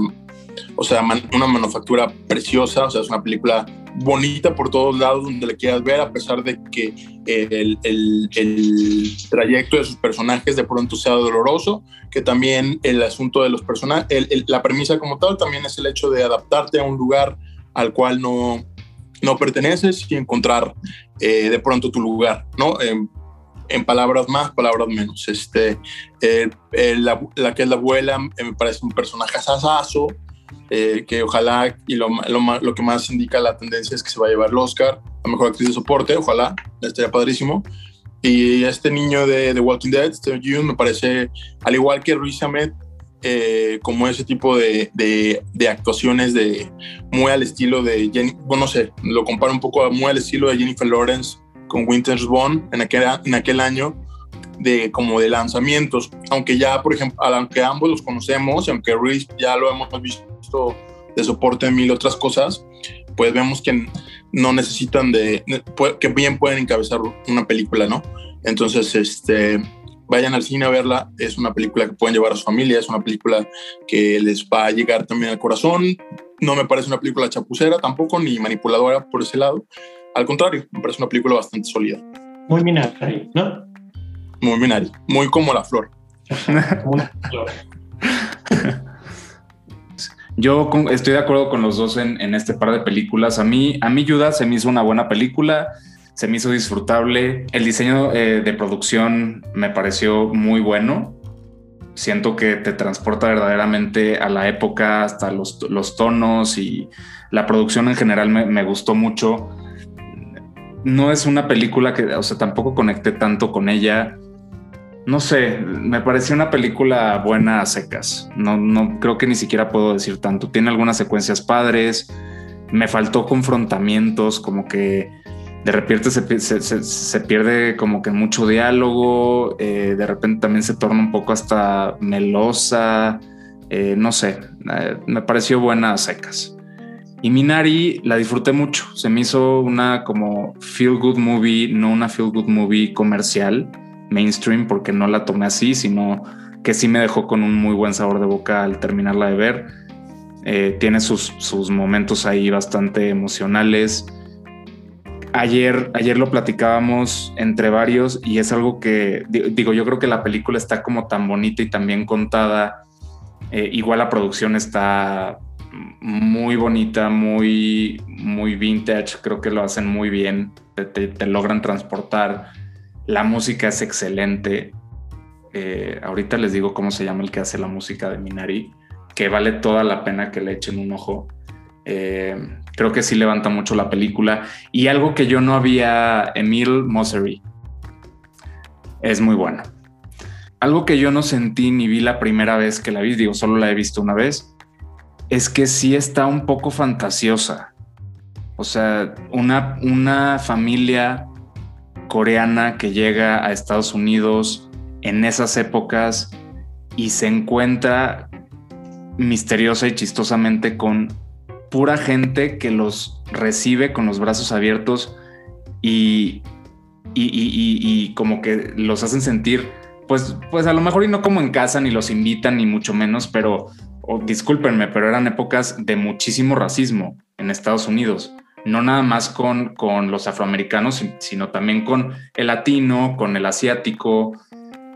o sea, una manufactura preciosa, o sea, es una película bonita por todos lados donde le quieras ver, a pesar de que el, el, el, trayecto de sus personajes de pronto sea doloroso, que también el asunto de los personajes, la premisa como tal también es el hecho de adaptarte a un lugar al cual no, no perteneces y encontrar eh, de pronto tu lugar, ¿no? en palabras más, palabras menos. Este, la, la, que es la abuela me parece un personaje asasazo, eh, que ojalá, y lo, lo, que más indica la tendencia es que se va a llevar el Oscar a Mejor Actriz de Soporte, ojalá, estaría padrísimo. Y este niño de The Walking Dead, este June, me parece, al igual que Ruiz Ahmed, eh, como ese tipo de, de, actuaciones de muy al estilo de Jenny, bueno, no sé, lo comparo un poco muy al estilo de Jennifer Lawrence con Winter's Bone en aquel, en aquel año de como de lanzamientos, aunque ya, por ejemplo, aunque ambos los conocemos, aunque Ruiz ya lo hemos visto de soporte en mil otras cosas, pues vemos que no necesitan de, que bien pueden encabezar una película, ¿no? Entonces, este, vayan al cine a verla, es una película que pueden llevar a su familia, es una película que les va a llegar también al corazón, no me parece una película chapucera tampoco, ni manipuladora por ese lado, al contrario, me parece una película bastante sólida. Muy Minari, ¿no? Muy Minari, muy como la flor. Yo estoy de acuerdo con los dos en, este par de películas. A mí, a mí Judas se me hizo una buena película, se me hizo disfrutable. El diseño eh, de producción me pareció muy bueno. Siento que te transporta verdaderamente a la época, hasta los, tonos y la producción en general me, me, gustó mucho. No es una película que, o sea, tampoco conecté tanto con ella no sé, me pareció una película buena a secas. No, no creo que ni siquiera puedo decir tanto. Tiene algunas secuencias padres. Me faltó confrontamientos, como que de repente se, pierde como que mucho diálogo. Eh, de repente también se torna un poco hasta melosa. Eh, no sé, eh, me pareció buena a secas. Y Minari la disfruté mucho. Se me hizo una como feel good movie, no una feel good movie comercial mainstream porque no la tomé así, sino que sí me dejó con un muy buen sabor de boca al terminarla de ver. Eh, tiene sus, sus, momentos ahí bastante emocionales. Ayer, ayer lo platicábamos entre varios y es algo que, digo, yo creo que la película está como tan bonita y tan bien contada. Eh, igual la producción está muy bonita, muy, muy vintage, creo que lo hacen muy bien, te logran transportar la música es excelente. Eh, ahorita les digo cómo se llama el que hace la música de Minari, que vale toda la pena que le echen un ojo. Eh, creo que sí levanta mucho la película. Y algo que yo no había, Emil Mosery, es muy bueno. Algo que yo no sentí ni vi la primera vez que la vi, digo, solo la he visto una vez, es que sí está un poco fantasiosa. O sea, una, una familia coreana que llega a Estados Unidos en esas épocas y se encuentra misteriosa y chistosamente con pura gente que los recibe con los brazos abiertos y y, como que los hacen sentir, pues, pues a lo mejor y no como en casa, ni los invitan, ni mucho menos, pero discúlpenme, pero eran épocas de muchísimo racismo en Estados Unidos. No nada más con, con los afroamericanos, sino también con el latino, con el asiático,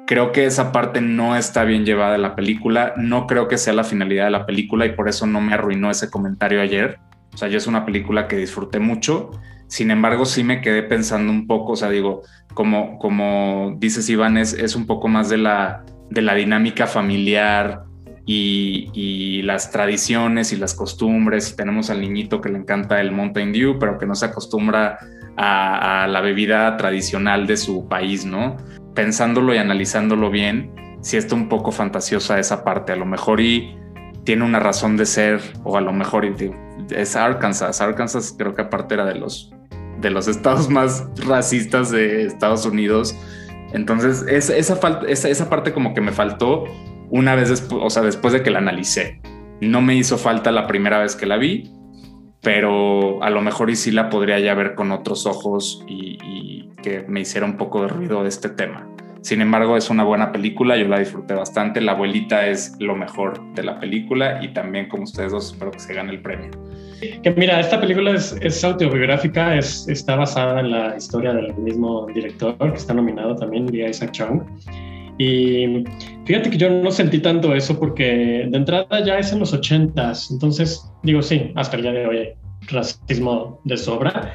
Creo que esa parte no está bien llevada en la película. No creo que sea la finalidad de la película y por eso no me arruinó ese comentario ayer. O sea, yo es una película que disfruté mucho. Sin embargo, sí me quedé pensando un poco, o sea, digo, como, como dices Iván, es, es un poco más de la, de la dinámica familiar y, y, las tradiciones y las costumbres. Y tenemos al niñito que le encanta el Mountain Dew, pero que no se acostumbra a, a la bebida tradicional de su país, ¿no? pensándolo y analizándolo bien, si está un poco fantasiosa esa parte. A lo mejor y tiene una razón de ser, o a lo mejor es Arkansas. Arkansas creo que aparte era de los, de los estados más racistas de Estados Unidos. Entonces, esa, esa, esa parte como que me faltó una vez después, o sea, después de que la analicé. No me hizo falta la primera vez que la vi, pero a lo mejor y sí la podría ya ver con otros ojos y, que me hiciera un poco de ruido de este tema. Sin embargo, es una buena película, yo la disfruté bastante. La abuelita es lo mejor de la película y también, como ustedes dos, espero que se gane el premio. Que mira, esta película es, autobiográfica, es, está basada en la historia del mismo director que está nominado también, Isaac Chung. Y fíjate que yo no sentí tanto eso porque de entrada ya es en los ochentas, entonces digo sí, hasta el día de hoy racismo de sobra,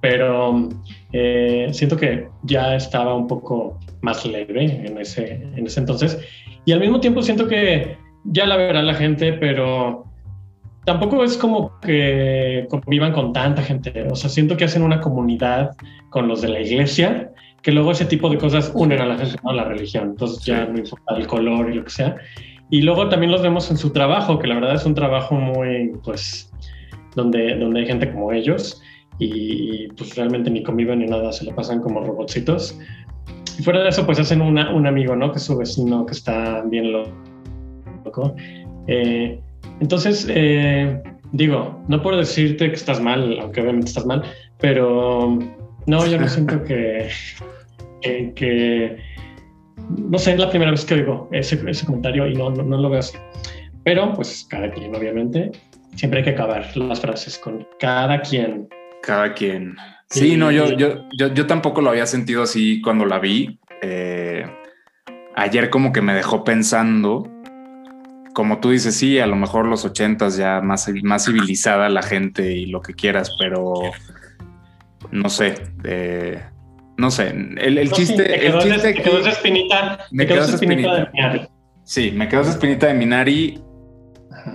pero eh, siento que ya estaba un poco más leve en ese, en ese entonces. Y al mismo tiempo siento que ya la verá la gente, pero tampoco es como que convivan con tanta gente, o sea, siento que hacen una comunidad con los de la iglesia que luego ese tipo de cosas unen a la gente, ¿no? La religión. Entonces ya no importa el color y lo que sea. Y luego también los vemos en su trabajo, que la verdad es un trabajo muy, pues, donde, donde hay gente como ellos y pues realmente ni conviven ni nada, se lo pasan como robotcitos. Y fuera de eso, pues hacen una, un amigo, ¿no? Que es su vecino que está bien loco. Eh, entonces, eh, digo, no puedo decirte que estás mal, aunque obviamente estás mal, pero no, yo no siento que, que, no sé, es la primera vez que oigo ese, ese comentario y no, no, lo veo así. Pero, pues, cada quien, obviamente, siempre hay que acabar las frases con cada quien. Cada quien. Sí, no, yo, yo, yo, yo, tampoco lo había sentido así cuando la vi. Eh, ayer como que me dejó pensando, como tú dices, sí, a lo mejor los ochentas ya más, más civilizada la gente y lo que quieras, pero no sé, eh, no sé, el, el chiste... el chiste me quedó esa espinita, me quedó esa espinita, de Minari. Sí, me quedó esa espinita de Minari.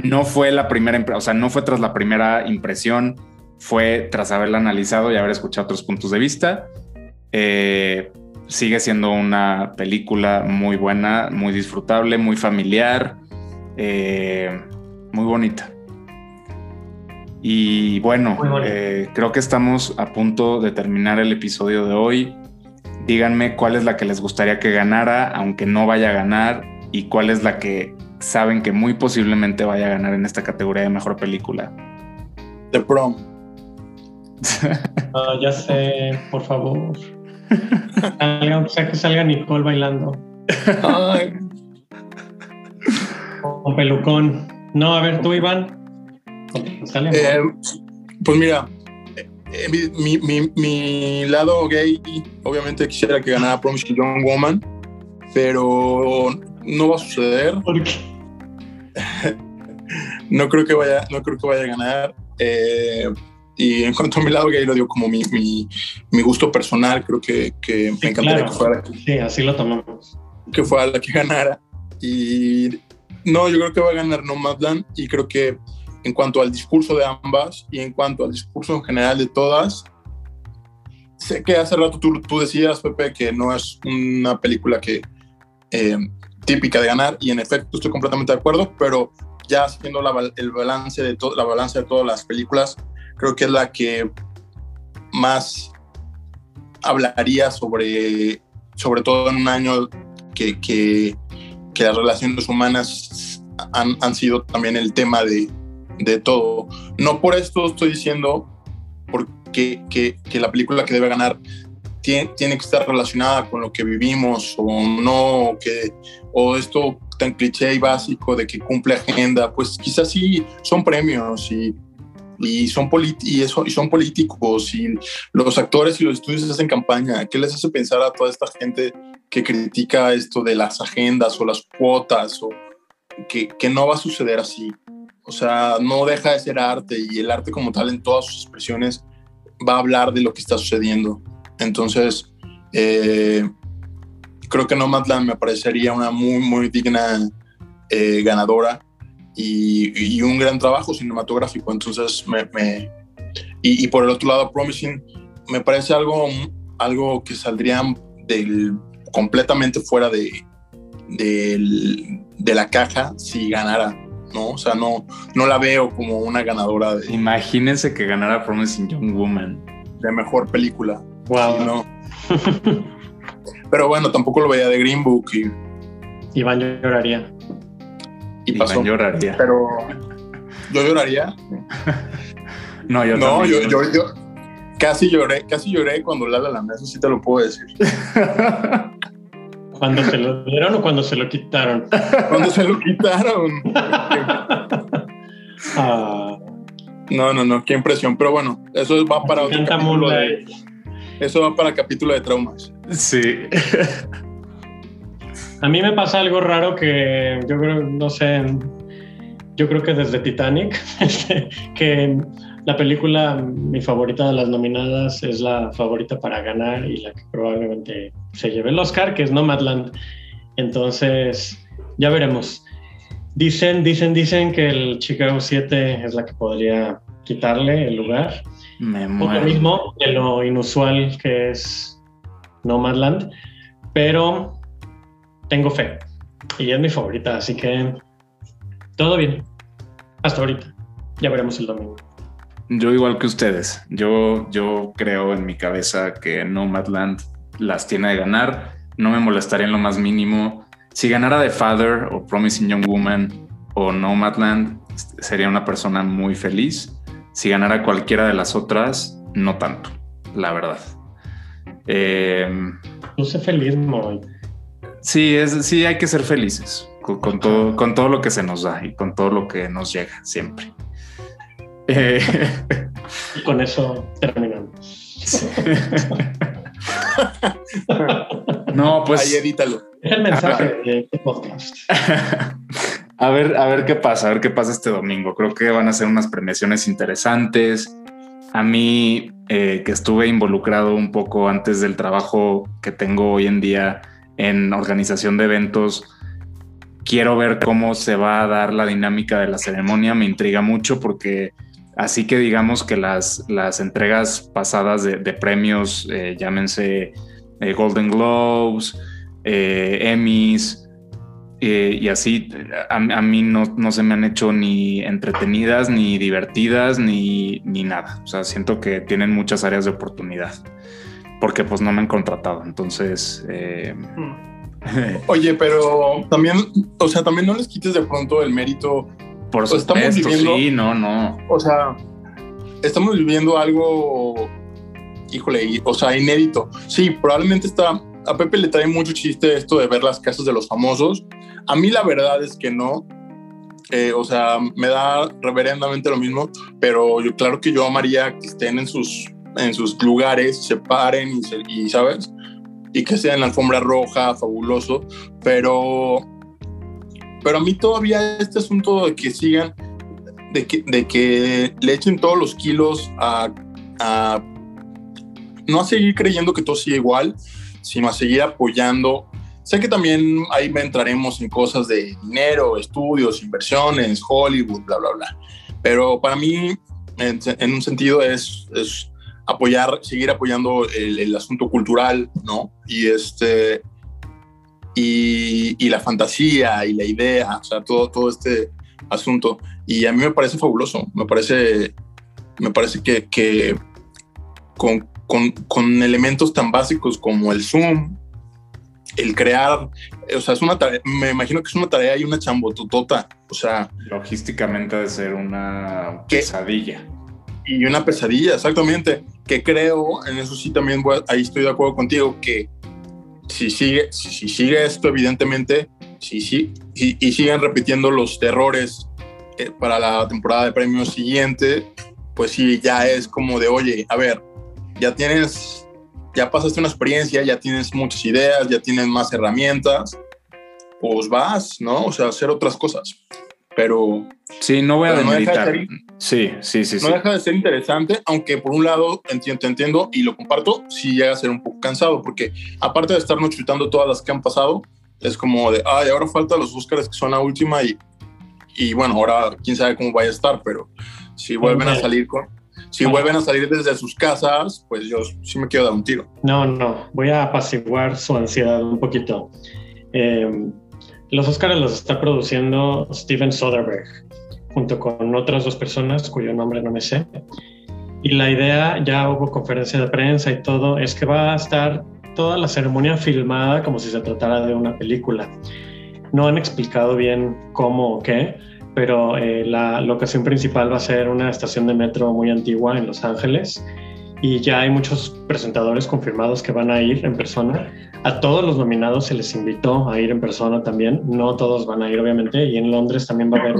No fue la primera, o sea, no fue tras la primera impresión, fue tras haberla analizado y haber escuchado otros puntos de vista. Eh, sigue siendo una película muy buena, muy disfrutable, muy familiar, eh, muy bonita. Y bueno, eh, creo que estamos a punto de terminar el episodio de hoy. Díganme cuál es la que les gustaría que ganara, aunque no vaya a ganar, y cuál es la que saben que muy posiblemente vaya a ganar en esta categoría de mejor película. The Prom. Ah, ya sé, por favor. o sea, que salga Nicole bailando. Con pelucón. No, a ver, tú, Iván. Eh, pues mira, eh, mi, mi, mi, lado gay, obviamente quisiera que ganara Promising Young Woman, pero no va a suceder. ¿Por qué? no creo que vaya, no creo que vaya a ganar. Eh, y en cuanto a mi lado gay, lo digo como mi, mi, mi gusto personal. Creo que, que me encantaría que fuera. Sí, así lo tomamos. Que fuera la que ganara. Y no, yo creo que va a ganar Nomadland. Y creo que en cuanto al discurso de ambas y en cuanto al discurso en general de todas. Sé que hace rato tú, tú decías, Pepe, que no es una película que eh, típica de ganar y en efecto estoy completamente de acuerdo, pero ya haciendo la, el balance de la balance de todas las películas, creo que es la que más hablaría sobre, sobre todo en un año que, que, que las relaciones humanas han, han, sido también el tema de, de todo. No por esto estoy diciendo porque, que, la película que debe ganar tiene, tiene, que estar relacionada con lo que vivimos o no, que, o esto tan cliché y básico de que cumple agenda, pues quizás sí son premios y, y, son, y, y son políticos y los actores y los estudios hacen campaña. ¿Qué les hace pensar a toda esta gente que critica esto de las agendas o las cuotas o que, que no va a suceder así? O sea, no deja de ser arte y el arte como tal en todas sus expresiones va a hablar de lo que está sucediendo. Entonces, eh, creo que Nomadland me parecería una muy, muy digna eh, ganadora y, un gran trabajo cinematográfico. Entonces, me, y, por el otro lado, Promising me parece algo, algo que saldría del, completamente fuera de, de la caja si ganara. ¿No? O sea, no, no la veo como una ganadora de... Imagínense que ganara Promising Young Woman. De mejor película. Wow. no. Pero bueno, tampoco lo veía de Green Book y. Iván lloraría. Y pasó. Iván lloraría. Pero. ¿Yo lloraría? no, yo No, yo, yo, yo, casi lloré, casi lloré cuando la la mesa, sí te lo puedo decir. ¿Cuando se lo dieron o cuando se lo quitaron? Cuando se lo quitaron. Ah. No, no, no, qué impresión. Pero bueno, eso va para otro capítulo de, Eso va para capítulo de traumas. Sí. A mí me pasa algo raro que yo creo, no sé, yo creo que desde Titanic, que la película, mi favorita de las nominadas, es la favorita para ganar y la que probablemente se lleve el Oscar, que es Nomadland. Entonces, ya veremos. Dicen, dicen, dicen que el Chicago 7 es la que podría quitarle el lugar. Me Por lo mismo de lo inusual que es Nomadland, pero tengo fe y es mi favorita, así que todo bien. Hasta ahorita. Ya veremos el domingo. Yo igual que ustedes, yo, yo creo en mi cabeza que Nomadland las tiene de ganar. No me molestaría en lo más mínimo. Si ganara The Father o Promising Young Woman o Nomadland, sería una persona muy feliz. Si ganara cualquiera de las otras, no tanto, la verdad. Eh, no sé feliz, Moy. Sí, es, sí, hay que ser felices con, todo, con todo lo que se nos da y con todo lo que nos llega siempre. Eh, y con eso terminamos. no, pues. Ahí edítalo. Es el mensaje de este podcast. a ver, a ver qué pasa, a ver qué pasa este domingo. Creo que van a ser unas premiaciones interesantes. A mí, eh, que estuve involucrado un poco antes del trabajo que tengo hoy en día en organización de eventos, quiero ver cómo se va a dar la dinámica de la ceremonia. Me intriga mucho porque así que digamos que las, las entregas pasadas de, premios, eh, llámense eh, Golden Globes, eh, Emmys, y así, a, mí no, no, se me han hecho ni entretenidas, ni divertidas, ni, ni nada. O sea, siento que tienen muchas áreas de oportunidad porque pues no me han contratado. Entonces... Oye, pero también, o sea, también no les quites de pronto el mérito. Por supuesto, estamos viviendo, sí, no, no. O sea, estamos viviendo algo, híjole, o sea, inédito. Sí, probablemente está, a Pepe le trae mucho chiste esto de ver las casas de los famosos. A mí la verdad es que no. Eh, o sea, me da reverendamente lo mismo, pero yo claro que yo amaría que estén en sus, en sus lugares, se paren y, y ¿sabes? y que sea en la alfombra roja, fabuloso, pero, pero a mí todavía este asunto de que sigan, de que, de que le echen todos los kilos a, a, no a seguir creyendo que todo sigue igual, sino a seguir apoyando. Sé que también ahí entraremos en cosas de dinero, estudios, inversiones, Hollywood, bla, bla, bla. Pero para mí, en, en un sentido, es, es apoyar, seguir apoyando el, asunto cultural, ¿no? Y este, y, la fantasía y la idea, o sea, todo, todo este asunto. Y a mí me parece fabuloso, me parece, me parece que, que con, con, con, elementos tan básicos como el Zoom, el crear, o sea, es una tarea, me imagino que es una tarea y una chambototota, o sea... Logísticamente de ser una pesadilla y una pesadilla, exactamente. que creo, en eso sí también ahí estoy de acuerdo contigo, que si sigue, si, sigue esto, evidentemente, si, si, y, siguen repitiendo los errores eh, para la temporada de premios siguiente, pues sí, ya es como de, oye, a ver, ya tienes, ya pasaste una experiencia, ya tienes muchas ideas, ya tienes más herramientas, pues vas, ¿no? O sea, hacer otras cosas. Pero... Sí, no voy a demeritar. sí, sí, sí. No deja de ser interesante, aunque por un lado, entiendo, entiendo y lo comparto, sí llega a ser un poco cansado, porque aparte de estarnos chutando todas las que han pasado, es como de, ay, ahora falta los Oscars que son la última y, y bueno, ahora quién sabe cómo vaya a estar, pero si vuelven a salir con, si vuelven a salir desde sus casas, pues yo sí me quiero dar un tiro. No, no, voy a apaciguar su ansiedad un poquito. Eh, los Oscars los está produciendo Steven Soderbergh junto con otras dos personas cuyo nombre no me sé. Y la idea, ya hubo conferencia de prensa y todo, es que va a estar toda la ceremonia filmada como si se tratara de una película. No han explicado bien cómo o qué, pero eh, la locación principal va a ser una estación de metro muy antigua en Los Ángeles y ya hay muchos presentadores confirmados que van a ir en persona. A todos los nominados se les invitó a ir en persona también, no todos van a ir obviamente, y en Londres también va a haber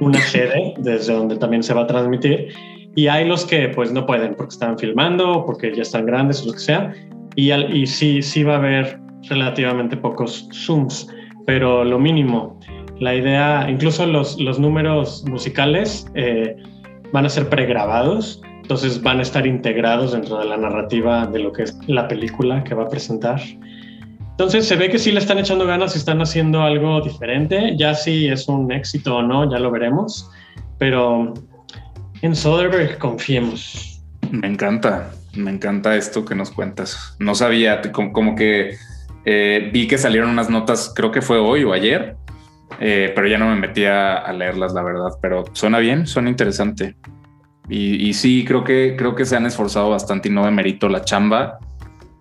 una sede desde donde también se va a transmitir. Y hay los que pues no pueden porque están filmando, porque ya están grandes o lo que sea, y, y sí, sí va a haber relativamente pocos Zooms, pero lo mínimo. La idea, incluso los, los números musicales eh, van a ser pregrabados entonces van a estar integrados dentro de la narrativa de lo que es la película que va a presentar. Entonces se ve que sí le están echando ganas y están haciendo algo diferente. Ya si es un éxito o no, ya lo veremos. Pero en Soderbergh confiemos. Me encanta, me encanta esto que nos cuentas. No sabía, como, que eh, vi que salieron unas notas, creo que fue hoy o ayer, eh, pero ya no me metí a, leerlas, la verdad. Pero suena bien, suena interesante. Y, sí, creo que, creo que se han esforzado bastante y no demerito la chamba.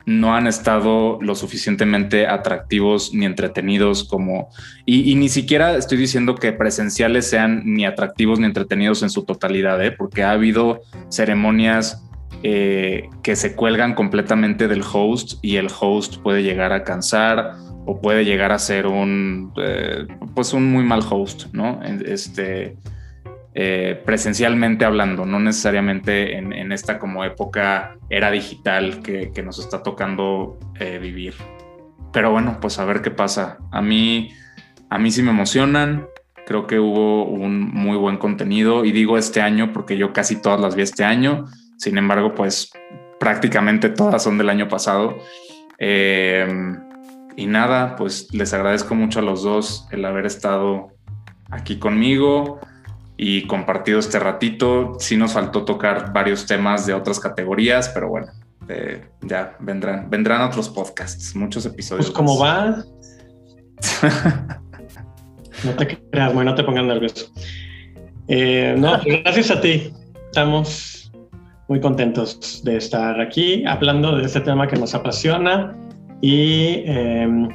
No han estado lo suficientemente atractivos ni entretenidos como... Y, ni siquiera estoy diciendo que presenciales sean ni atractivos ni entretenidos en su totalidad, ¿eh? porque ha habido ceremonias eh, que se cuelgan completamente del host y el host puede llegar a cansar o puede llegar a ser un, eh, pues un muy mal host, ¿no? Este, eh, presencialmente hablando, no necesariamente en, esta como época era digital que, nos está tocando eh, vivir. Pero bueno, pues a ver qué pasa. A mí, a mí sí me emocionan. Creo que hubo un muy buen contenido y digo este año porque yo casi todas las vi este año. Sin embargo, pues prácticamente todas son del año pasado. Eh, y nada, pues les agradezco mucho a los dos el haber estado aquí conmigo y compartido este ratito. Sí nos faltó tocar varios temas de otras categorías, pero bueno, eh, ya vendrán, vendrán otros podcasts, muchos episodios. Pues como va. no te creas, no te pongas nervioso. Eh, no, gracias a ti. Estamos muy contentos de estar aquí hablando de este tema que nos apasiona y em,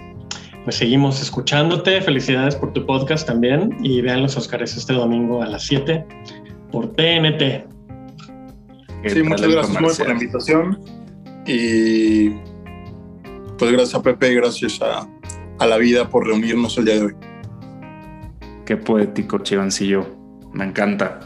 pues seguimos escuchándote. Felicidades por tu podcast también y vean los Oscars este domingo a las 7 por TNT. Sí, muchas gracias por la invitación y pues gracias a Pepe y gracias a, a, la vida por reunirnos el día de hoy. Qué poético, Chivancillo. Me encanta.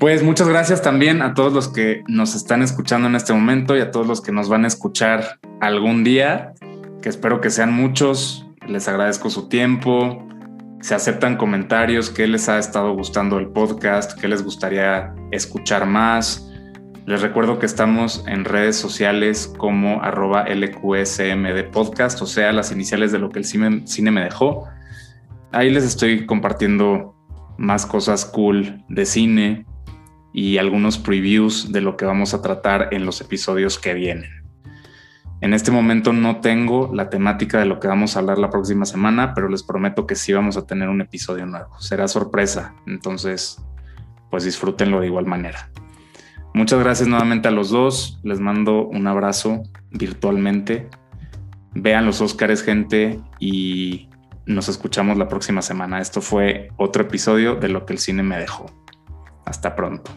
Pues muchas gracias también a todos los que nos están escuchando en este momento y a todos los que nos van a escuchar algún día que espero que sean muchos. Les agradezco su tiempo. Se aceptan comentarios, qué les ha estado gustando el podcast, qué les gustaría escuchar más. Les recuerdo que estamos en redes sociales como arroba LQSMD podcast, o sea, las iniciales de lo que el cine me dejó. Ahí les estoy compartiendo más cosas cool de cine y algunos previews de lo que vamos a tratar en los episodios que vienen. En este momento no tengo la temática de lo que vamos a hablar la próxima semana, pero les prometo que sí vamos a tener un episodio nuevo. Será sorpresa, entonces pues disfrútenlo de igual manera. Muchas gracias nuevamente a los dos. Les mando un abrazo virtualmente. Vean los Óscares, gente, y nos escuchamos la próxima semana. Esto fue otro episodio de Lo que el cine me dejó. Hasta pronto.